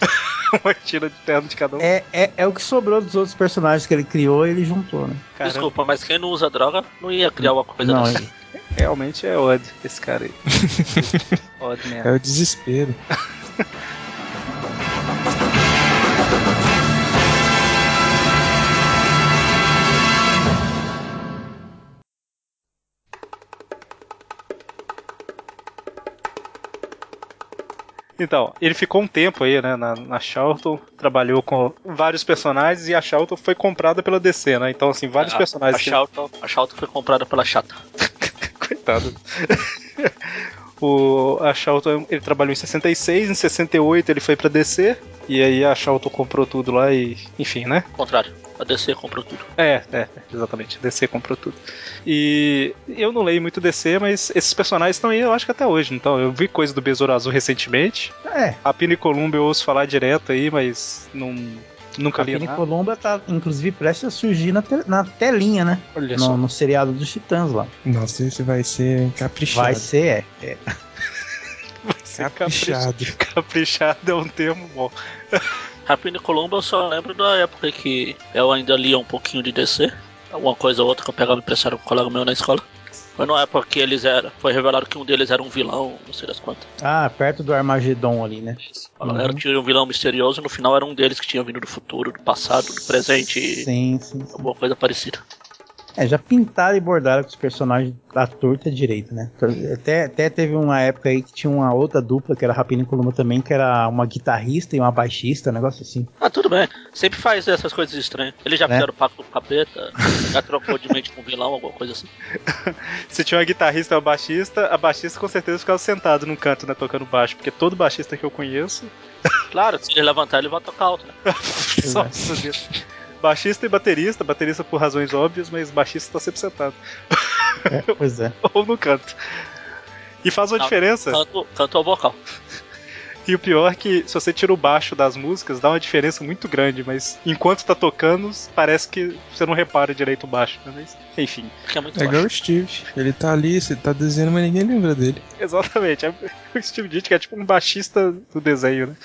Uma tira de terno de cada um. É, é, é o que sobrou dos outros personagens que ele criou e ele juntou, né? Caramba, Desculpa, mas quem não usa droga não ia criar uma coisa Não, dessa. ele- realmente é odd esse cara aí. odd mesmo. É o desespero. Então, ele ficou um tempo aí, né, na, na Charlton, trabalhou com vários personagens e a Charlton foi comprada pela DC, né? Então, assim, vários A- personagens. A que- Charlton, a Charlton foi comprada pela chata. Coitado. o, a Charlton, ele trabalhou em 66, em 68 ele foi pra DC, e aí a Charlton comprou tudo lá e, enfim, né? Contrário, a DC comprou tudo. É, é, exatamente. DC comprou tudo. E eu não leio muito DC, mas esses personagens estão aí, eu acho que até hoje. Então, eu vi coisa do Besouro Azul recentemente. É, A Pina e Columba eu ouço falar direto aí, mas não, nunca a li Pina nada. Columba tá, inclusive, prestes a surgir na, te- na telinha, né? Olha só. No, no seriado dos Titãs lá. Nossa, esse vai ser caprichado. Vai ser, é. é. Vai ser Caprichado. capricha- Caprichado é um termo bom. Rapina e Columba eu só lembro da época que eu ainda lia um pouquinho de DC. Alguma coisa ou outra que eu pegava emprestado com um colega meu na escola. Foi na época que eles eram. Foi revelado que um deles era um vilão, não sei das quantas. Ah, perto do Armagedon ali, né? Falaram Era, tinha um vilão misterioso e no final era um deles que tinha vindo do futuro, do passado, do presente, Sim, sim. sim. alguma coisa parecida. É, já pintaram e bordaram com os personagens da torta direita, né? Até, até teve uma época aí que tinha uma outra dupla, que era Rapina e Columba também, que era uma guitarrista e uma baixista, um negócio assim. Ah, tudo bem. Sempre faz essas coisas estranhas. Eles já Né? fizeram pacto com o capeta, já trocou de mente com o vilão, alguma coisa assim. Se tinha uma guitarrista e uma baixista, a baixista com certeza ficava sentado num canto, né, tocando baixo, porque todo baixista que eu conheço. Claro, se ele levantar, ele vai tocar alto, né? Nossa Deus. Baixista e baterista, baterista por razões óbvias, mas baixista tá sempre sentado. É, pois é. Ou no canto. E faz uma Não, diferença. Canto, canto ao vocal. E o pior é que se você tira o baixo das músicas, dá uma diferença muito grande, mas enquanto tá tocando, parece que você não repara direito o baixo. Né? Mas, enfim, é muito É igual o Steve. Ele tá ali, você tá desenhando, mas ninguém lembra dele. exatamente. É o Steve Ditko é tipo um baixista do desenho, né?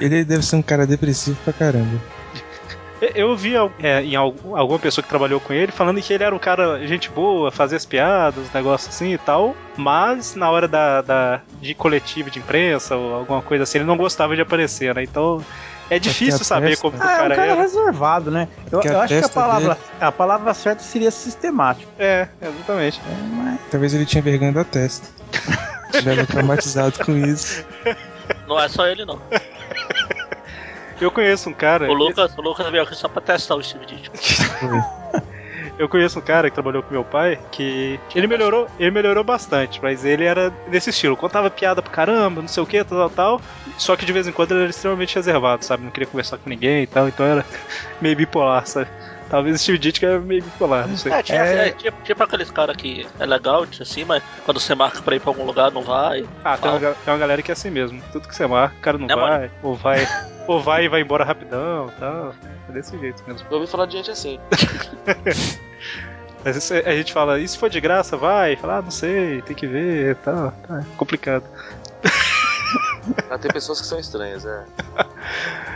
Ele deve ser um cara depressivo pra caramba. Eu vi é, em algum- alguma pessoa que trabalhou com ele falando que ele era um cara gente boa, fazia as piadas, negócios assim e tal, mas na hora da, da- de coletivo de imprensa ou alguma coisa assim, ele não gostava de aparecer, né? Então é difícil a saber como que o Ah, é um cara cara era. reservado, né? Eu, eu acho que a palavra, a palavra certa seria sistemático. É, exatamente. É, mas Talvez ele tinha vergonha da testa. Ele era traumatizado com isso. Não é só ele, não. Eu conheço um cara. O Lucas, o Lucas veio aqui só pra testar o Steve Ditko. Eu conheço um cara que trabalhou com meu pai que ele melhorou, ele melhorou bastante, mas ele era desse estilo, contava piada pra caramba, não sei o que, tal, tal, tal. Só que de vez em quando ele era extremamente reservado, sabe? Não queria conversar com ninguém e tal, então era meio bipolar, sabe? Talvez o Steve Ditko é meio bipolar, não sei. É, tipo, É. é, tipo, tipo aqueles caras que é legal, assim, mas quando você marca pra ir pra algum lugar, não vai. Ah, tem uma, tem uma galera que é assim mesmo. Tudo que você marca, o cara não É, vai, ou vai, ou vai e vai embora rapidão e tal. É desse jeito mesmo. Eu ouvi falar de gente assim. Às vezes a gente fala, e se for de graça, vai? Fala, ah, não sei, tem que ver e tal. Tá, é complicado. Ah, tem pessoas que são estranhas, é.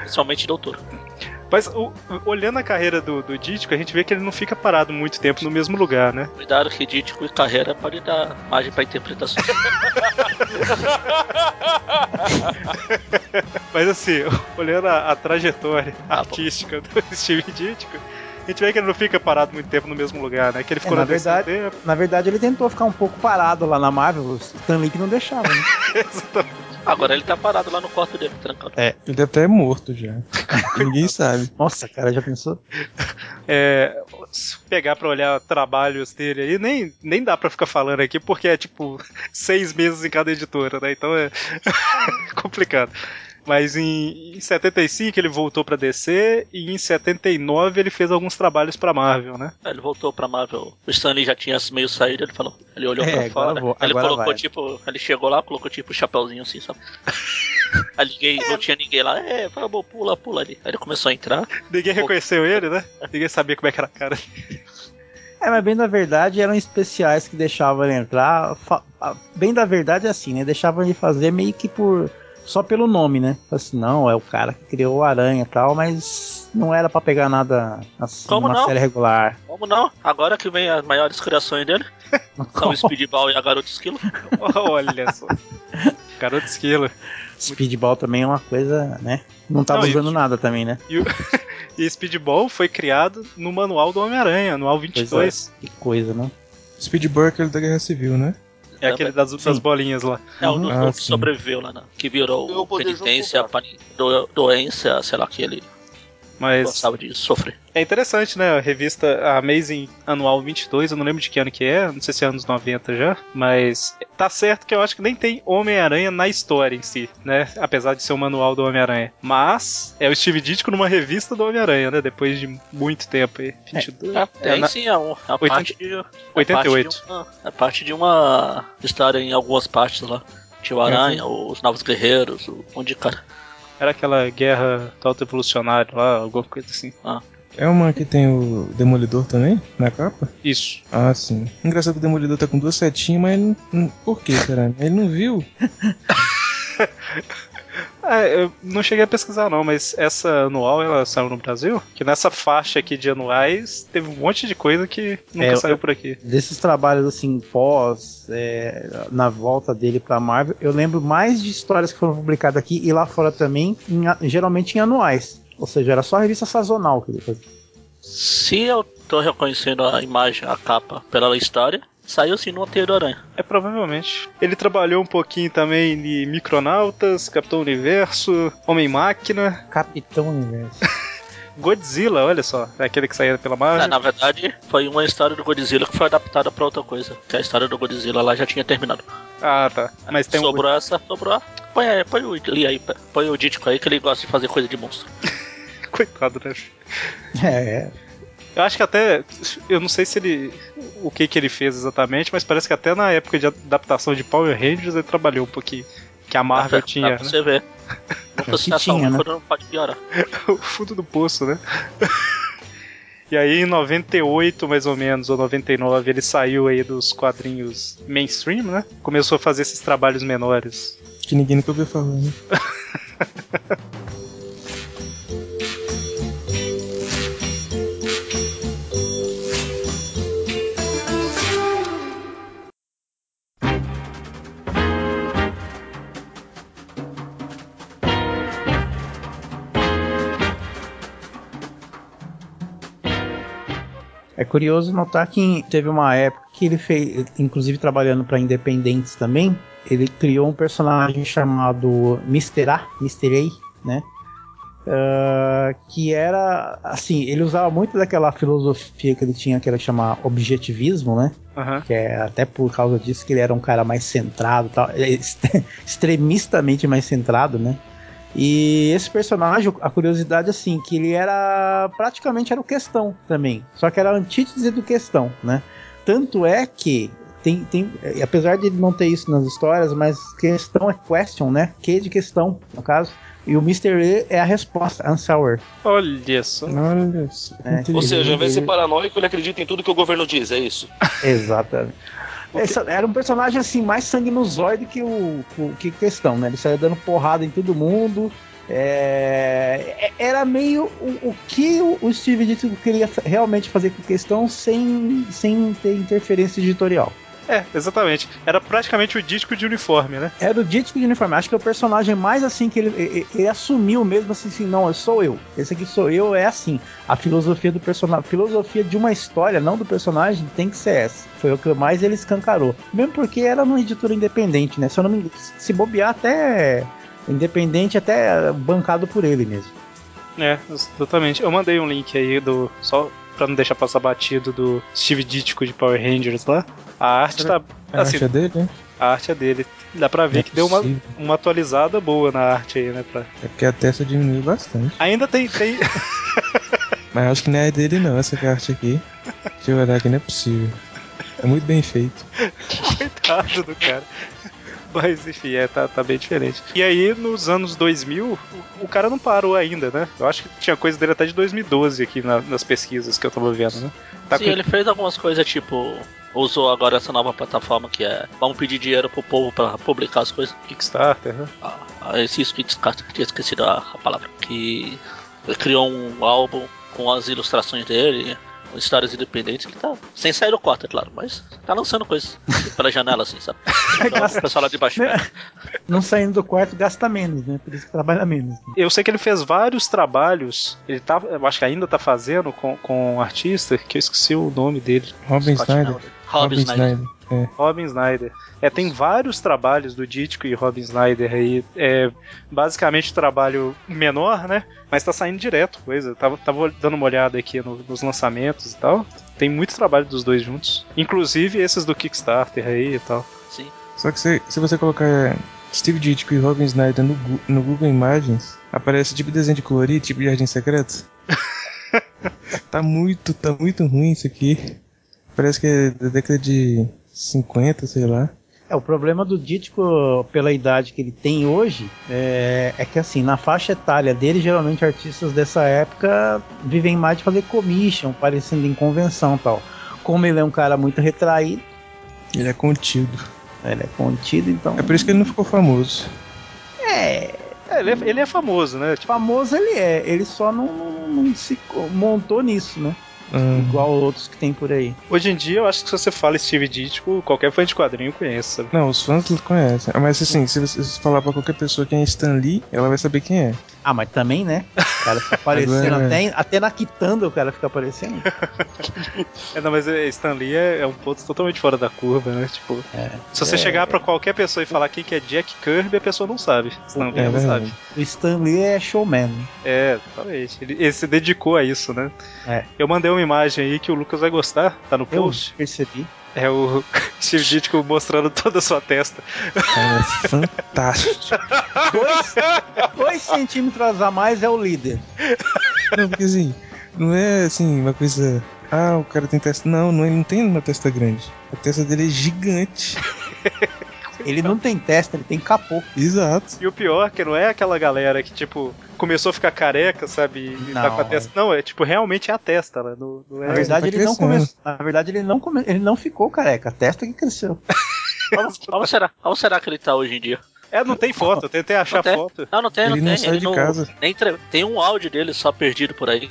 Principalmente doutor. Mas o- olhando a carreira do, do Ditko, a gente vê que ele não fica parado muito tempo no mesmo lugar, né? Cuidado que Ditko e carreira pode dar margem pra interpretação. Mas assim, olhando a, a trajetória Ah, bom. artística do Steve Ditko, a gente vê que ele não fica parado muito tempo no mesmo lugar, né? Que ele ficou É, na na verdade- tempo. na verdade ele tentou ficar um pouco parado lá na Marvel, o Stan Lee que não deixava, né? Exatamente. Agora ele tá parado lá no quarto dele, trancado. Ele até é morto já. Ninguém sabe. Nossa, cara, já pensou? É, se pegar pra olhar trabalhos dele aí, nem, nem dá pra ficar falando aqui, porque é tipo seis meses em cada editora, né? Então é complicado. Mas em, em 75 ele voltou pra DC e em 79 ele fez alguns trabalhos pra Marvel, né? Aí Ele voltou pra Marvel. O Stanley já tinha meio saído, ele falou. Ele olhou É, pra agora fora. vou- ele colocou vai. tipo. Ele chegou lá, colocou tipo o chapéuzinho assim, sabe? Aí ninguém, não tinha ninguém lá. É, vamos, pula, pula ali. Aí ele começou a entrar. Ninguém reconheceu ele, né? Ninguém sabia como é que era a cara. É, mas bem da verdade eram especiais que deixavam ele entrar. Bem da verdade é assim, né? Deixavam ele fazer meio que por. Só pelo nome, né? Assim, não, é o cara que criou o Aranha e tal, mas não era pra pegar nada assim, Como não? série regular. Como não? Agora que vem as maiores criações dele. São o Speedball e a Garota Esquilo. Olha só. Garoto esquilo. Speedball também é uma coisa, né? Não tava Não, e- usando nada também, né? E, o- e Speedball foi criado no manual do Homem-Aranha, anual 22. Que coisa, né? Speedball é aquele da Guerra Civil, né? É aquele das, das bolinhas lá. É o do, Ah, o que sim. sobreviveu lá, né? Que virou penitência, do, doença, sei lá, que ele Mas gostava de sofrer. é interessante, né? A revista a Amazing Anual 22, eu não lembro de que ano que é, não sei se é anos 90 já, mas tá certo que eu acho que nem tem Homem-Aranha na história em si, né? Apesar de ser o manual do Homem-Aranha. Mas é o Steve Ditko numa revista do Homem-Aranha, né? Depois de muito tempo aí. 22. É, tem na- sim, é, um, é a 80 parte de. é 88. parte de uma- É parte de uma história em algumas partes lá. Tinha o Aranha, os Novos Guerreiros, o um de cara. Era aquela guerra total evolucionária lá, alguma coisa assim. É uma que tem o Demolidor também, na capa? Isso. Ah, sim. Engraçado que o Demolidor tá com duas setinhas, mas ele não- Por que, será? Ele não viu? É, eu não cheguei a pesquisar não, mas essa anual ela saiu no Brasil? Que nessa faixa aqui de anuais teve um monte de coisa que nunca É, saiu por aqui. Desses trabalhos assim, pós, é, na volta dele pra Marvel, eu lembro mais de histórias que foram publicadas aqui e lá fora também, em a- geralmente em anuais. Ou seja, era só revista sazonal que ele fazia. Se eu tô reconhecendo a imagem, a capa, pela história, saiu sim no anterior Aranha. É provavelmente. Ele trabalhou um pouquinho também de Micronautas, Capitão Universo, Homem-Máquina, Capitão Universo. Godzilla, olha só, é aquele que saía pela É, Marvel. na verdade, foi uma história do Godzilla que foi adaptada pra outra coisa. Que a história do Godzilla lá já tinha terminado. Ah, tá. Mas tem um sobrou essa, sobrou. a- Põe, aí, põe o Lee aí, põe o Dítico aí que ele gosta de fazer coisa de monstro. coitado, né? É, Eu acho que até. Eu não sei se ele. O que que ele fez exatamente, mas parece que até na época de adaptação de Power Rangers ele trabalhou um pouquinho. Que a Marvel Dá tinha, dá pra né? você ver. Achar tinha, né? não pode piorar. o fundo do poço, né? E aí em 98, mais ou menos, ou 99, ele saiu aí dos quadrinhos mainstream, né? Começou a fazer esses trabalhos menores. Que ninguém nunca ouviu falar, né? Curioso notar que teve uma época que ele fez, inclusive trabalhando para independentes também, ele criou um personagem chamado Mr. A, Mr. A, né? Ah, que era assim, ele usava muito daquela filosofia que ele tinha, que era chamar objetivismo, né? Aham. Que é até por causa disso que ele era um cara mais centrado, tal, extremistamente mais centrado, né? E esse personagem, a curiosidade assim, que ele era praticamente era o questão também, só que era a antítese do questão, né? Tanto é que tem, tem apesar de ele não ter isso nas histórias, mas questão é question, né? Que de questão, no caso. E o Mr. E é a resposta, answer. Olha só. Olha só. É. Ou seja, ao invés de ser Ele- paranoico, ele acredita em tudo que o governo diz, é isso. Exatamente. Esse era um personagem assim mais sanguinozóide que o, que questão, né? Ele saía dando porrada em todo mundo. É, é- era meio o, o que o, Steve Ditko queria realmente fazer com questão sem, sem ter interferência editorial. É, exatamente. Era praticamente o Dítico de uniforme, né? Era o Dítico de uniforme. Acho que é o personagem mais assim que ele, ele, ele assumiu mesmo assim, assim, não, eu sou eu. Esse aqui sou eu, é assim. A filosofia do personagem, a filosofia de uma história, não do personagem, tem que ser essa. Foi o que mais ele escancarou. Mesmo porque era uma editora independente, né? Se eu não me engano, se bobear até independente, até bancado por ele mesmo. É, exatamente. Eu mandei um link aí do. Só pra não deixar passar batido do Steve Ditko de Power Rangers lá. A arte tá. A Assim, arte é dele, né? a arte é dele. Dá pra ver é que deu uma, uma atualizada boa na arte aí, né? Pra... É porque a testa diminuiu bastante. Ainda tem. tem... Mas acho que não é dele não, essa arte aqui. Deixa eu olhar aqui, não é possível. É muito bem feito. Coitado do cara. Mas enfim, é, tá, tá bem diferente. E aí, nos anos 2000, o, o cara não parou ainda, né? Eu acho que tinha coisa dele até de 2012 aqui na- nas pesquisas que eu tava vendo, né? Tá Sim, com- ele fez algumas coisas tipo. Usou agora essa nova plataforma que é. Vamos pedir dinheiro pro povo pra publicar as coisas. Kickstarter, né? Ah, ah, esse isso que descarta, tinha esquecido a, a palavra. Que ele criou um álbum com as ilustrações dele, com histórias independentes. Ele tá sem sair do quarto, é claro, mas tá lançando coisas pela janela, assim, sabe? Então, o pessoal lá de baixo. Não saindo do quarto gasta menos, né? Por isso que trabalha menos. Eu sei que ele fez vários trabalhos, ele tá, eu acho que ainda tá fazendo com, com um artista, que eu esqueci o nome dele. Robin Scott Snyder. Melvin. Robin Snyder. É. Robin Snyder. É, tem vários trabalhos do Ditko e Robin Snyder aí. É basicamente trabalho menor, né? Mas tá saindo direto coisa. Tava, tava dando uma olhada aqui no- nos lançamentos e tal. Tem muito trabalho dos dois juntos. Inclusive esses do Kickstarter aí e tal. Sim. Só que se, se você colocar Steve Ditko e Robin Snyder no, no Google Imagens, aparece tipo desenho de colorir, tipo Jardim Secreto. tá muito, tá muito ruim isso aqui. Parece que é da década de 50, sei lá. É, o problema do Dítico, pela idade que ele tem hoje, é, é que assim, na faixa etária dele, geralmente artistas dessa época vivem mais de fazer commission, parecendo em convenção e tal. Como ele é um cara muito retraído, Ele é contido. ele é contido, então. É por isso que ele não ficou famoso. É, É, ele, é, ele é famoso, né? Tipo, famoso ele é, ele só não, não- não se montou nisso, né? Ah, Igual outros que tem por aí. hoje em dia eu acho que se você fala Steve Ditko, qualquer fã de quadrinho conhece, sabe? Não, os fãs conhecem. Mas assim, se você falar pra qualquer pessoa quem é Stan Lee, ela vai saber quem é. Ah, mas também, né? O cara fica aparecendo até, até na quitanda o cara fica aparecendo. É, não, mas é, Stan Lee é, é um ponto totalmente fora da curva, né? Tipo, É. se você É. chegar pra qualquer pessoa e falar quem que é Jack Kirby, a pessoa não sabe. Stan Lee É não sabe. O Stan Lee é showman. É, exatamente. Ele, ele se dedicou a isso, né? É. Eu mandei uma imagem aí que o Lucas vai gostar, tá no Eu post. percebi. É o Steve Ditko mostrando toda a sua testa. É fantástico. Dois, dois centímetros a mais é o líder. Não, porque assim, não é assim, uma coisa. Ah, o cara tem testa. Não, não, ele não tem uma testa grande. A testa dele é gigante. Ele não tem testa, ele tem capô. Exato. E o pior é que não é aquela galera que, tipo, começou a ficar careca, sabe? E tá Não, com a testa. Não, é tipo, realmente é a testa, né? Não, não Na é. verdade, tá ele não começou. Na verdade, ele não, come... ele não ficou careca. A testa que cresceu. Como, será? Como será que ele tá hoje em dia? É, não tem foto, eu tentei achar Não tem. foto. Não, não tem, Ele não não tem. sai ele de não, casa. Nem Tem um áudio dele só perdido por aí.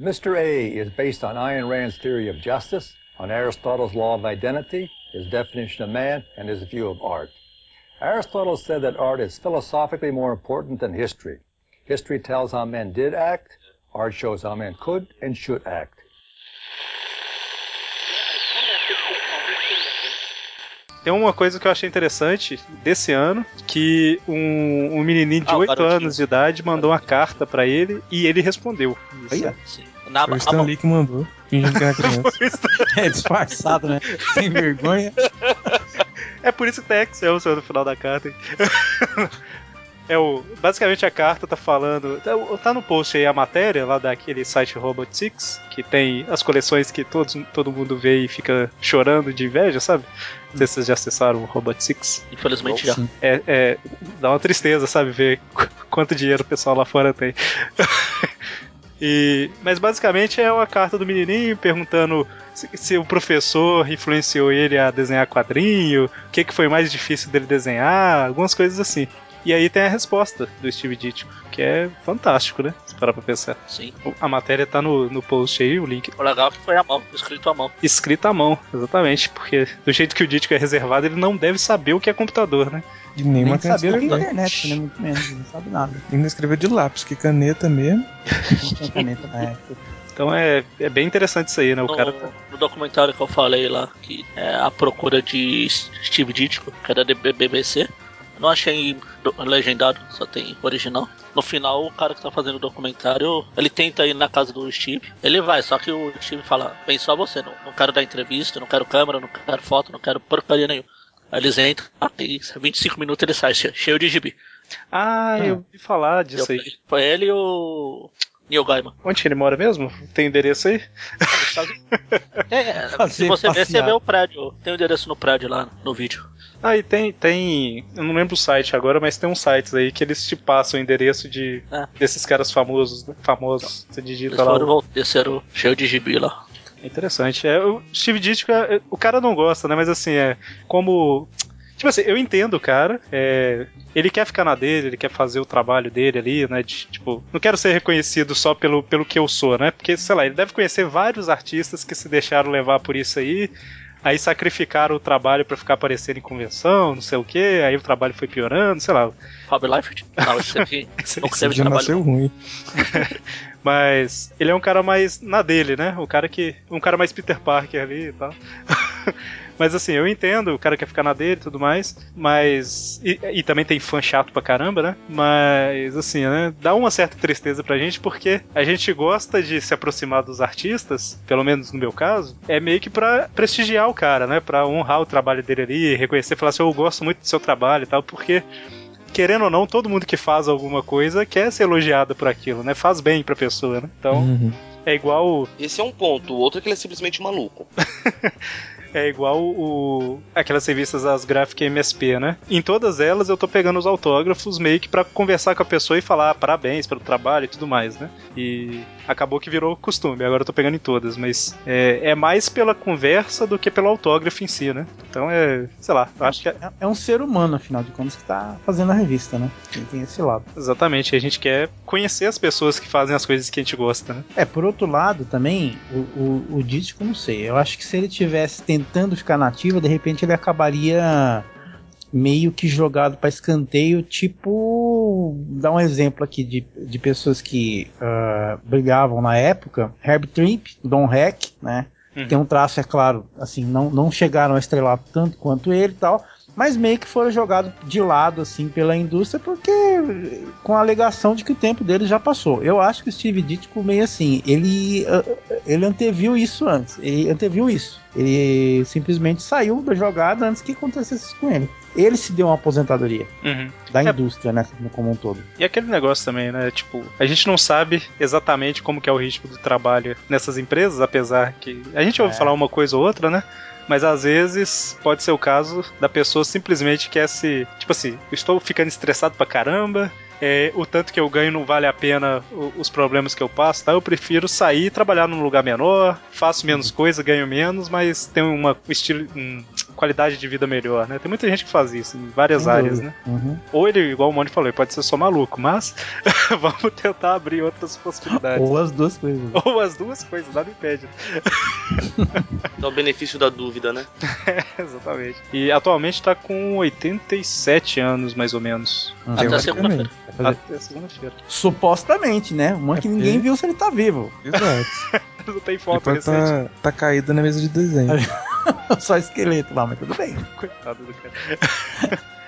Mr. A is based on Ayn Rand's theory of justice, on Aristotle's law of identity, his definition of man, and his view of art. Aristotle said that art is philosophically more important than history. History tells how men did act, art shows how men could and should act. Tem uma coisa que eu achei interessante desse ano, que um, um menininho de Ah, o 8 garotinho. anos de idade mandou uma carta pra ele e ele respondeu. Isso. Na, Foi o a Stan mão- Lee que mandou, fingindo que era criança. É disfarçado, né? Sem vergonha. É por isso que tem Excel no final da carta. hein? É o, basicamente a carta tá falando. Tá, tá no post aí a matéria lá daquele site Robotix, que tem as coleções que todos, todo mundo vê e fica chorando de inveja, sabe? Não sei se vocês já acessaram o Robotix. Infelizmente já. É, é, dá uma tristeza, sabe? Ver qu- quanto dinheiro o pessoal lá fora tem. E, mas basicamente é uma carta do menininho perguntando se, se o professor influenciou ele a desenhar quadrinho, o que, que foi mais difícil dele desenhar, algumas coisas assim. E aí tem a resposta do Steve Ditko, que é fantástico, né? Se parar pra pensar. Sim. A matéria tá no, no post aí, o link. O legal é que foi à mão, escrito à mão. Escrito à mão, exatamente, porque do jeito que o Ditko é reservado, ele não deve saber o que é computador, né? E nem Nem uma sabia o que é internet, né? Muito menos, não sabe nada. Ainda escreveu de lápis, que caneta mesmo. Não tinha caneta na época. Então é, é bem interessante isso aí, né? O No, cara tá. no documentário que eu falei lá, que é a procura de Steve Ditko, que é da BBC. Não achei do- legendado, só tem original. No final, o cara que tá fazendo o documentário, ele tenta ir na casa do Steve. Ele vai, só que o Steve fala: Vem só você, não, não quero dar entrevista, não quero câmera, não quero foto, não quero porcaria nenhuma. Aí eles entram, e 25 minutos ele sai che- cheio de gibi. Ah, eu ouvi falar disso aí. Foi ele e o Neil Gaiman. Onde ele mora mesmo? Tem endereço aí? É, é, se você ver, você vê o prédio. Tem o endereço no prédio lá no vídeo. Ah, e tem, tem. Eu não lembro o site agora, mas tem uns sites aí que eles te passam o endereço de É. desses caras famosos, né? Famosos. Você digita Eles lá. foram o- desceram cheio de gibi lá. É interessante. É, o Steve Ditko, é, o cara não gosta, né? Mas assim, é como. Tipo assim, eu entendo o cara. é, ele quer ficar na dele, ele quer fazer o trabalho dele ali, né? de, tipo, não quero ser reconhecido só pelo, pelo que eu sou, né? Porque, sei lá, ele deve conhecer vários artistas que se deixaram levar por isso aí. Aí sacrificaram o trabalho pra ficar aparecendo em convenção, não sei o que, aí o trabalho foi piorando, sei lá. Rob Liefeld? Não, esse aqui Esse teve dia trabalho. ruim. Mas ele é um cara mais na dele, né? O cara que. Um cara mais Peter Parker ali e tal. mas assim, eu entendo, o cara quer ficar na dele e tudo mais. Mas. E, e também tem fã chato pra caramba, né? Mas assim, né? Dá uma certa tristeza pra gente, porque a gente gosta de se aproximar dos artistas, pelo menos no meu caso, é meio que pra prestigiar o cara, né? Pra honrar o trabalho dele ali, reconhecer, falar assim, eu gosto muito do seu trabalho e tal, porque querendo ou não, todo mundo que faz alguma coisa quer ser elogiado por aquilo, né? Faz bem pra pessoa, né? Então, Uhum. é igual Esse é um ponto. O outro é que ele é simplesmente maluco. é igual o aquelas revistas das gráficas MSP, né? Em todas elas eu tô pegando os autógrafos meio que pra conversar com a pessoa e falar ah, parabéns pelo trabalho e tudo mais, né? E acabou que virou costume, agora eu tô pegando em todas, mas é, é mais pela conversa do que pelo autógrafo em si, né? Então é, sei lá, eu acho que é, É, é um ser humano, afinal de contas, que tá fazendo a revista, né? Tem, tem esse lado. exatamente, a gente quer conhecer as pessoas que fazem as coisas que a gente gosta, né? É, por outro lado, também, o, o, o Dítico, não sei. Eu acho que se ele tivesse tentando ficar nativa, de repente ele acabaria meio que jogado para escanteio, tipo. Dar um exemplo aqui de, de pessoas que ah, brigavam na época: Herb Trimp, Don Heck, né? Uhum. Tem um traço, é claro, assim, não, não chegaram a estrelar tanto quanto ele e tal. Mas meio que foram jogados de lado, assim, pela indústria, porque com a alegação de que o tempo dele já passou. Eu acho que o Steve Ditko meio assim, ele, ah, ele anteviu isso antes. Ele anteviu isso. Ele simplesmente saiu da jogada antes que acontecesse isso com ele. Ele se deu uma aposentadoria Uhum. da É. indústria, né, como um todo. E aquele negócio também, né? Tipo, a gente não sabe exatamente como que é o ritmo do trabalho nessas empresas, apesar que a gente ouve É. falar uma coisa ou outra, né? Mas às vezes pode ser o caso da pessoa simplesmente quer se. Tipo assim, estou ficando estressado pra caramba. É, o tanto que eu ganho não vale a pena o- os problemas que eu passo, tá? Eu prefiro sair e trabalhar num lugar menor, faço menos coisa, ganho menos, mas tenho uma estilo, um, qualidade de vida melhor, né? Tem muita gente que faz isso em várias Sem áreas, dúvida. né? Uhum. Ou ele, igual o Mônio falou, ele pode ser só maluco, mas vamos tentar abrir outras possibilidades. Ou as duas coisas. Ou as duas coisas, nada impede. Dá o benefício da dúvida, né? Exatamente. E atualmente tá com 87 anos, mais ou menos. Até Teoricamente. segunda-feira. Vai fazer- Até segunda-feira. Supostamente, né? Uma que É ninguém porque- viu se ele tá vivo. Exato. Não tem foto pode recente. tá, tá caído na mesa de desenho. Só esqueleto lá, mas tudo bem. Coitado do cara.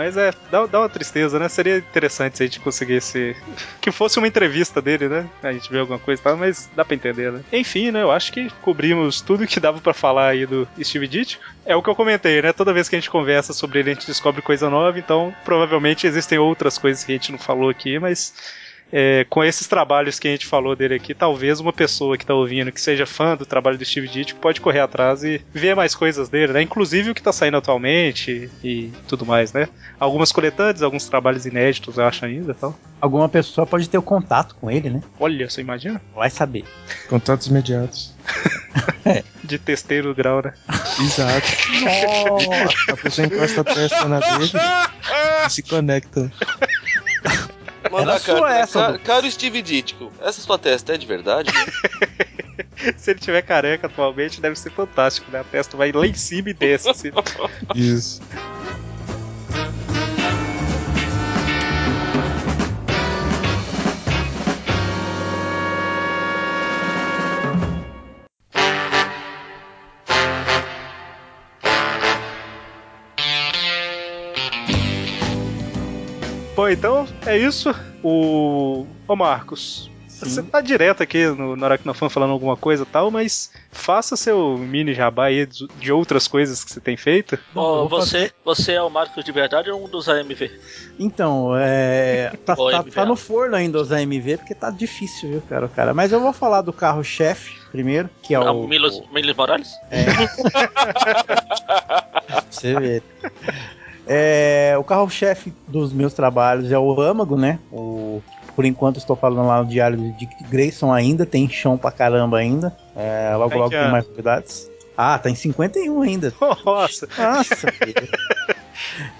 Mas é, dá, dá uma tristeza, né? Seria interessante se a gente conseguisse. Que fosse uma entrevista dele, né? A gente vê alguma coisa e tal, mas dá pra entender, né? Enfim, né? Eu acho que cobrimos tudo que dava pra falar aí do Steve Ditko. É o que eu comentei, né? Toda vez que a gente conversa sobre ele, a gente descobre coisa nova, então provavelmente existem outras coisas que a gente não falou aqui, mas. É, com esses trabalhos que a gente falou dele aqui, talvez uma pessoa que tá ouvindo, que seja fã do trabalho do Steve Ditko, pode correr atrás e ver mais coisas dele, né? Inclusive o que tá saindo atualmente e tudo mais, né? Algumas coletâneas, alguns trabalhos inéditos, eu acho ainda e tal. Alguma pessoa pode ter o contato com ele, né? Olha, você imagina? Vai saber. Contatos imediatos. De testeiro grau, né? Exato. Nossa! A pessoa encosta a testa na dele. Se conectam. Manda Era a carta, sua né? essa, Ca- Du. Caro Steve Ditko, essa sua testa é de verdade? Se ele tiver careca atualmente, deve ser fantástico, né? A testa vai lá em cima e desce, assim. Isso. Bom, então é isso. O. Ô Marcos. Você tá direto aqui no, no Aracnofan falando alguma coisa e tal, mas faça seu mini jabá aí de de outras coisas que você tem feito. Você, você é o Marcos de verdade ou um dos AMV? Então, é. Tá, tá- tá no forno ainda os AMV, porque tá difícil, viu, cara, cara. Mas eu vou falar do carro-chefe primeiro, que é Ah, o. Milos, Milos Morales? pra Você vê. É, o carro-chefe dos meus trabalhos é o âmago, né? O, por enquanto estou falando lá no diário de Dick Grayson ainda, tem chão pra caramba ainda. É, logo logo tem mais novidades. Ah, tá em 51 ainda. Nossa, Nossa, filho.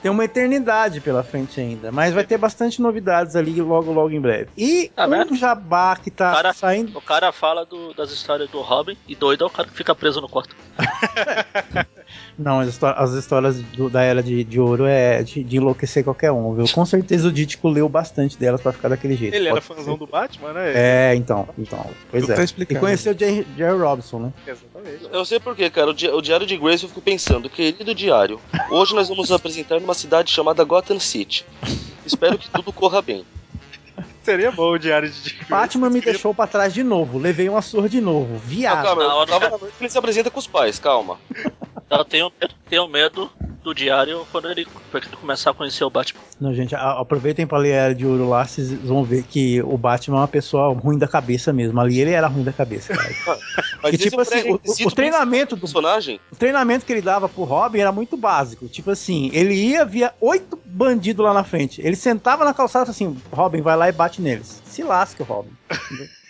Tem uma eternidade pela frente ainda, mas vai ter bastante novidades ali logo, logo em breve. E Tá um jabá que tá Cara, saindo. O cara fala do- das histórias do Robin e doido é o cara que fica preso no quarto. Não, as, as histórias do- da Era de, de Ouro é de, de enlouquecer qualquer um, viu? Com certeza o Dítico leu bastante delas pra ficar daquele jeito. ele era fãzão do Batman, né? É, então, então. Pois é. tá E conheceu o Jerry, Jerry Robinson, né? Exatamente. Eu sei porquê, cara. O, di- o Diário de Grace eu fico pensando, querido diário, hoje nós vamos nos apresentar numa cidade chamada Gotham City. Espero que tudo corra bem. Seria bom o diário de Dick Batman me deixou pra trás de novo, levei uma surra de novo. Ah, Viado. calma, hora tava que- na noite ele se apresenta com os pais, calma. Eu tenho, eu tenho medo do diário quando ele, quando ele começar a conhecer o Batman. Não, gente, a- aproveitem pra ler a Era de Ouro lá, vocês vão ver que o Batman é uma pessoa ruim da cabeça mesmo. Ali ele era ruim da cabeça, cara. Mas E, tipo é o assim, o- o, treinamento do personagem. o treinamento que ele dava pro Robin era muito básico. Tipo assim, ele ia, via oito bandidos lá na frente. Ele sentava na calçada e falava assim: Robin, vai lá e bate neles. Se lasca, Robin. Entendeu?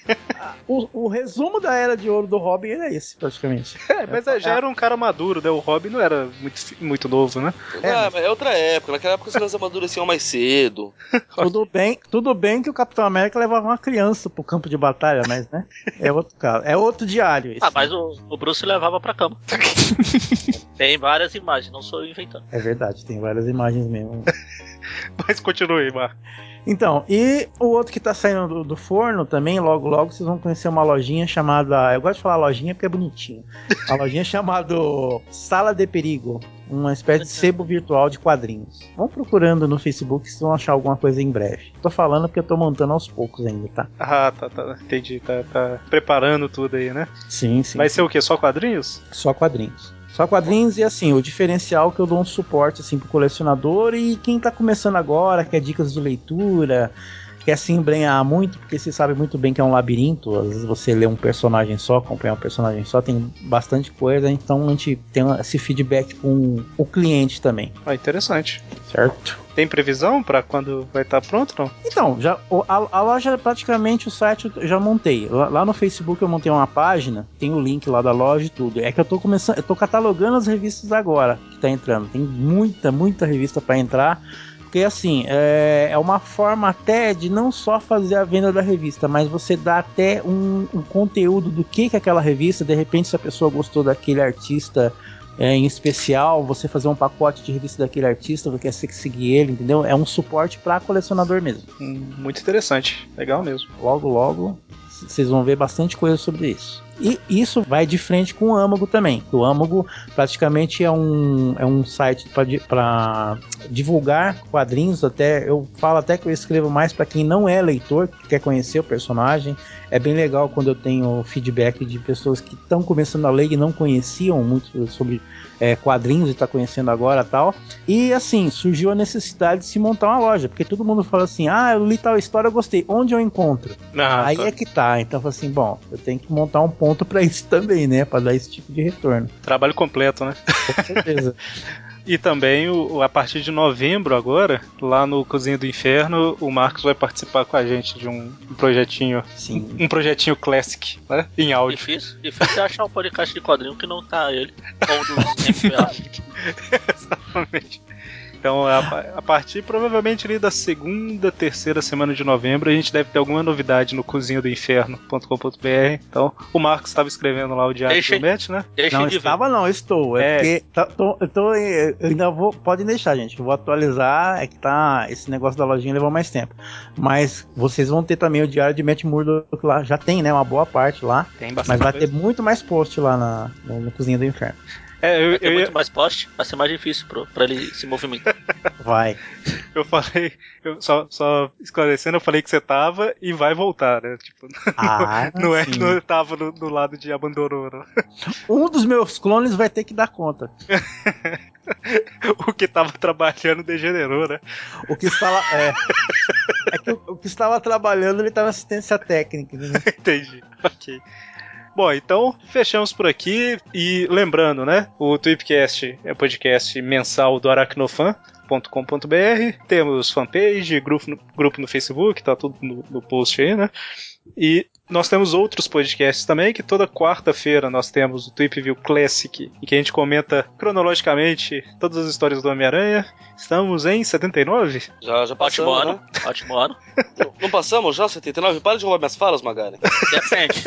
Ah, o, o resumo da era de ouro do Robin era esse, praticamente. É, mas é, já era um cara maduro, né? O Robin não era muito, muito novo, né? É, Ah, mas- é outra época. Naquela época os caras amadureciam mais cedo. Tudo bem, tudo bem que o Capitão América levava uma criança pro campo de batalha, mas, né? É outro caso. É outro diário. esse. Ah, mas o, o Bruce levava pra cama. Tem várias imagens, não sou eu inventando. É verdade, tem várias imagens mesmo. Mas continue, Mar. Então, e o outro que tá saindo do, do forno também, logo logo vocês vão conhecer uma lojinha chamada. Eu gosto de falar lojinha porque é bonitinho. Uma lojinha chamada Sala de Perigo. Uma espécie de sebo virtual de quadrinhos. Vão procurando no Facebook, vocês vão achar alguma coisa em breve. Tô falando porque eu tô montando aos poucos ainda, tá? Ah, tá, tá. Entendi. Tá, tá preparando tudo aí, né? Sim, sim. Vai ser o quê? Só quadrinhos? Só quadrinhos. Só quadrinhos e assim, o diferencial que eu dou um suporte assim pro colecionador e quem tá começando agora, quer dicas de leitura, quer se embrenhar muito, porque você sabe muito bem que é um labirinto, às vezes você lê um personagem só, acompanhar um personagem só, tem bastante coisa, então a gente tem esse feedback com o cliente também, Ah, interessante. certo? Tem previsão pra quando vai estar pronto, não? Então, já, a, a loja, praticamente o site eu já montei. Lá, lá no Facebook eu montei uma página, tem o link lá da loja e tudo. É que eu tô começando, eu tô catalogando as revistas agora que tá entrando. Tem muita, muita revista para entrar. Porque assim, é, é uma forma até de não só fazer a venda da revista, mas você dá até um, um conteúdo do que que é aquela revista, de repente se a pessoa gostou daquele artista é, em especial, você fazer um pacote de revista daquele artista, você quer seguir ele, entendeu? É um suporte para colecionador mesmo. Hum, Muito interessante. Legal mesmo. Logo, logo, vocês vão ver bastante coisa sobre isso. E isso vai de frente com o Âmago também. O Âmago praticamente é um, é um site para divulgar quadrinhos. Até eu falo até que eu escrevo mais para quem não é leitor, que quer conhecer o personagem. É bem legal quando eu tenho feedback de pessoas que estão começando a ler e não conheciam muito sobre é, quadrinhos e está conhecendo agora tal. E assim, surgiu a necessidade de se montar uma loja, porque todo mundo fala assim: ah, eu li tal história, eu gostei. Onde eu encontro? Ah, Aí tá. é que tá. Então assim: bom, eu tenho que montar um ponto pra isso também, né? Pra dar esse tipo de retorno. Trabalho completo, né? Com certeza. E também, o, a partir de novembro agora, lá no Cozinha do Inferno, o Marcos vai participar com a gente de um, um projetinho. Sim. Um projetinho classic, né? Em áudio. Difícil, difícil é achar um podcast de quadrinho que não tá ele. Ou um dos MPA. Exatamente. Então, a, a partir provavelmente ali da segunda, terceira semana de novembro, a gente deve ter alguma novidade no cozinha do inferno.com.br. Então, o Marcos estava escrevendo lá o diário Deixa- do Matt, né? Deixa Não de estava, não, estou. É, É. porque tá- tô- eu, tô, eu ainda vou. Podem deixar, gente. Eu vou atualizar. É que tá. Esse negócio da lojinha levou mais tempo. Mas vocês vão ter também o diário de Matt Murdock lá. Já tem, né? Uma boa parte lá. Tem Mas bastante vai coisa. ter muito mais post lá na, no, no Cozinha do Inferno. É, eu, Vai ter eu, muito ia- mais poste, vai ser mais difícil pro, pra ele se movimentar. Vai. eu falei, eu só, só esclarecendo, eu falei que você tava e vai voltar, né? Tipo, Ah, não é sim. que não tava no, no lado de abandonou, não. Um dos meus clones vai ter que dar conta. O que tava trabalhando degenerou, né? O que estava. É, é que o, o que estava trabalhando, ele estava em assistência técnica. né? Entendi. Ok. Bom, então fechamos por aqui e lembrando, né? O Tweepcast é podcast mensal do aracnofan.com.br. Temos fanpage, grupo no, grupo no Facebook, tá tudo no, no post aí, né? E nós temos outros podcasts também, que toda quarta-feira nós temos o Tweep View Classic, em que a gente comenta cronologicamente todas as histórias do Homem-Aranha. Estamos em 79? Já, já Ótimo passamos, ano, né? ótimo ano. Não, não passamos já, 79? Para de roubar minhas falas, Magari. Depende.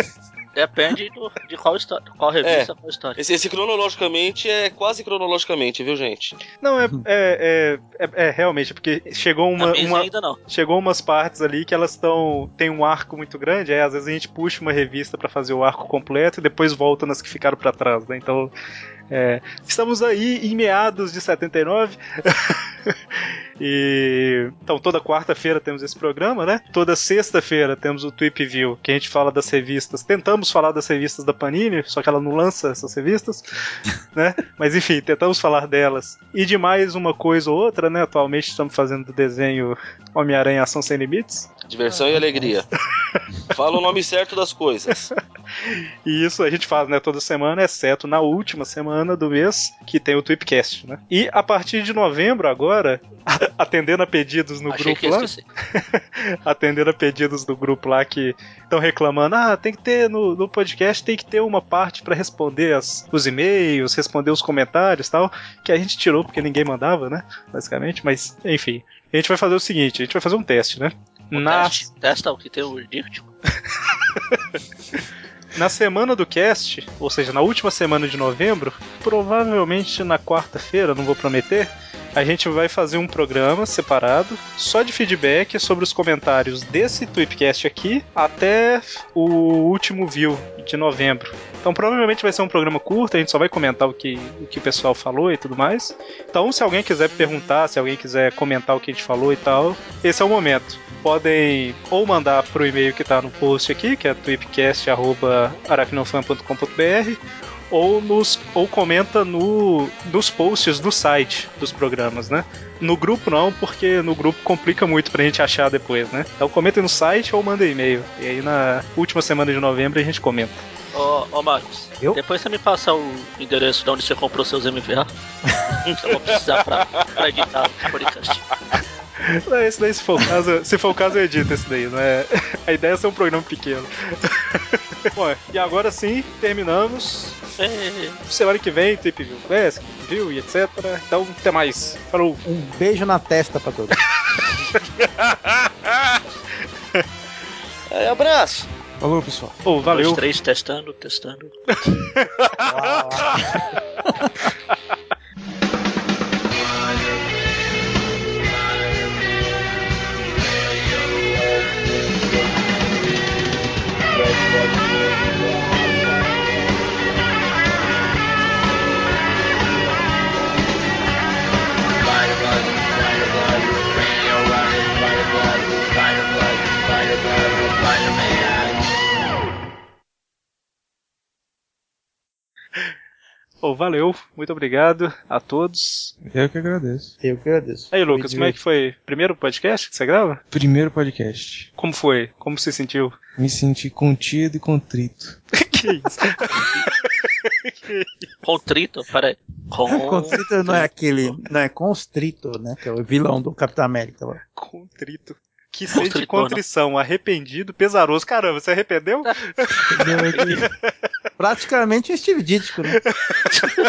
Depende do, de qual história, qual revista, qual história. Esse, esse cronologicamente é quase cronologicamente, viu, gente? Não, é, é, é, é- é realmente, porque chegou uma, uma, ainda não. chegou umas partes ali que elas estão tem um arco muito grande, aí às vezes a gente puxa uma revista pra fazer o arco completo e depois volta nas que ficaram pra trás, né? Então, é, estamos aí em meados de 79. e então toda quarta-feira temos esse programa, né? Toda sexta-feira temos o Tweep View, que a gente fala das revistas. Tentamos falar das revistas da Panini, só que ela não lança essas revistas, né? Mas enfim, tentamos falar delas. E de mais uma coisa ou outra, né? Atualmente estamos fazendo o desenho Homem-Aranha Ação Sem Limites. Diversão e alegria. Fala o nome certo das coisas. E isso a gente faz, né, toda semana, exceto na última semana do mês, que tem o Tweepcast, né? E a partir de novembro, agora, atendendo a pedidos no Achei grupo lá, atendendo a pedidos do grupo lá que estão reclamando, ah, tem que ter no, no podcast, tem que ter uma parte pra responder as, os e-mails, responder os comentários tal, que a gente tirou porque ninguém mandava, né, basicamente, mas enfim. A gente vai fazer o seguinte, a gente vai fazer um teste, né? O Na teste, testa o que tem o dígito. Na semana do cast, ou seja, na última semana de novembro, provavelmente na quarta-feira, não vou prometer, a gente vai fazer um programa separado só de feedback sobre os comentários desse Tweepcast aqui até o último view de novembro. Então provavelmente vai ser um programa curto, a gente só vai comentar o que o, que o pessoal falou e tudo mais. Então, se alguém quiser perguntar, se alguém quiser comentar o que a gente falou e tal, esse é o momento. Podem ou mandar pro e-mail que tá no post aqui, que é tweepcast.aracnofan.com.br ou nos ou comenta no nos posts do site dos programas, né? No grupo não, porque no grupo complica muito pra gente achar depois, né? Então comenta no site ou manda e-mail. E aí na última semana de novembro a gente comenta. Ô, ô Marcos, Eu? depois você me passa o endereço de onde você comprou seus MVA. eu vou precisar pra, pra editar o podcast. Não, Esse daí, se for o caso, se for o caso, eu edito esse daí, não é? A ideia é ser um programa pequeno. Bom, e agora sim, terminamos. É, Semana que vem, Trip View Classic, View e etc. Então, até mais. Falou! Um beijo na testa pra todos. É, abraço. Falou, pessoal. Oh, valeu! Dois, três, testando, testando. Oh, valeu, muito obrigado a todos. Eu que agradeço. Eu que agradeço. Aí, Lucas, como é que foi? Primeiro podcast que você grava? Primeiro podcast. Como foi? Como se sentiu? Me senti contido e contrito. que isso? Contrito, peraí. Com... Constrito não é aquele. Não é Constrito, né? Que é o vilão do Capitão América. lá. Contrito. Que sente contrição, arrependido, pesaroso. Caramba, você arrependeu? praticamente um Steve Ditko, né?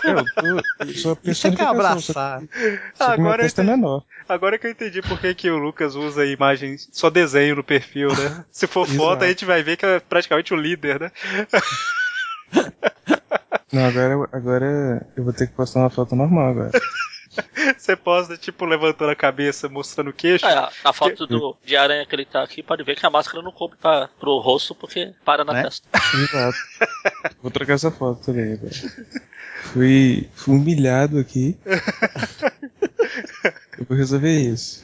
Eu, tô, eu sou a Isso é que é abraçar. meu Agora é entendi. menor. Agora que eu entendi por que, que o Lucas usa imagens, só desenho no perfil, né? Se for foto, a gente vai ver que é praticamente o líder, né? Não, agora, agora eu vou ter que postar uma foto normal agora. Você posta, tipo, levantando a cabeça, mostrando o queixo. É, a, foto do, de aranha que ele tá aqui, pode ver que a máscara não coube pra, pro rosto porque para na Né? testa. Exato. Vou trocar essa foto também agora. Fui, fui humilhado aqui. Eu vou resolver isso.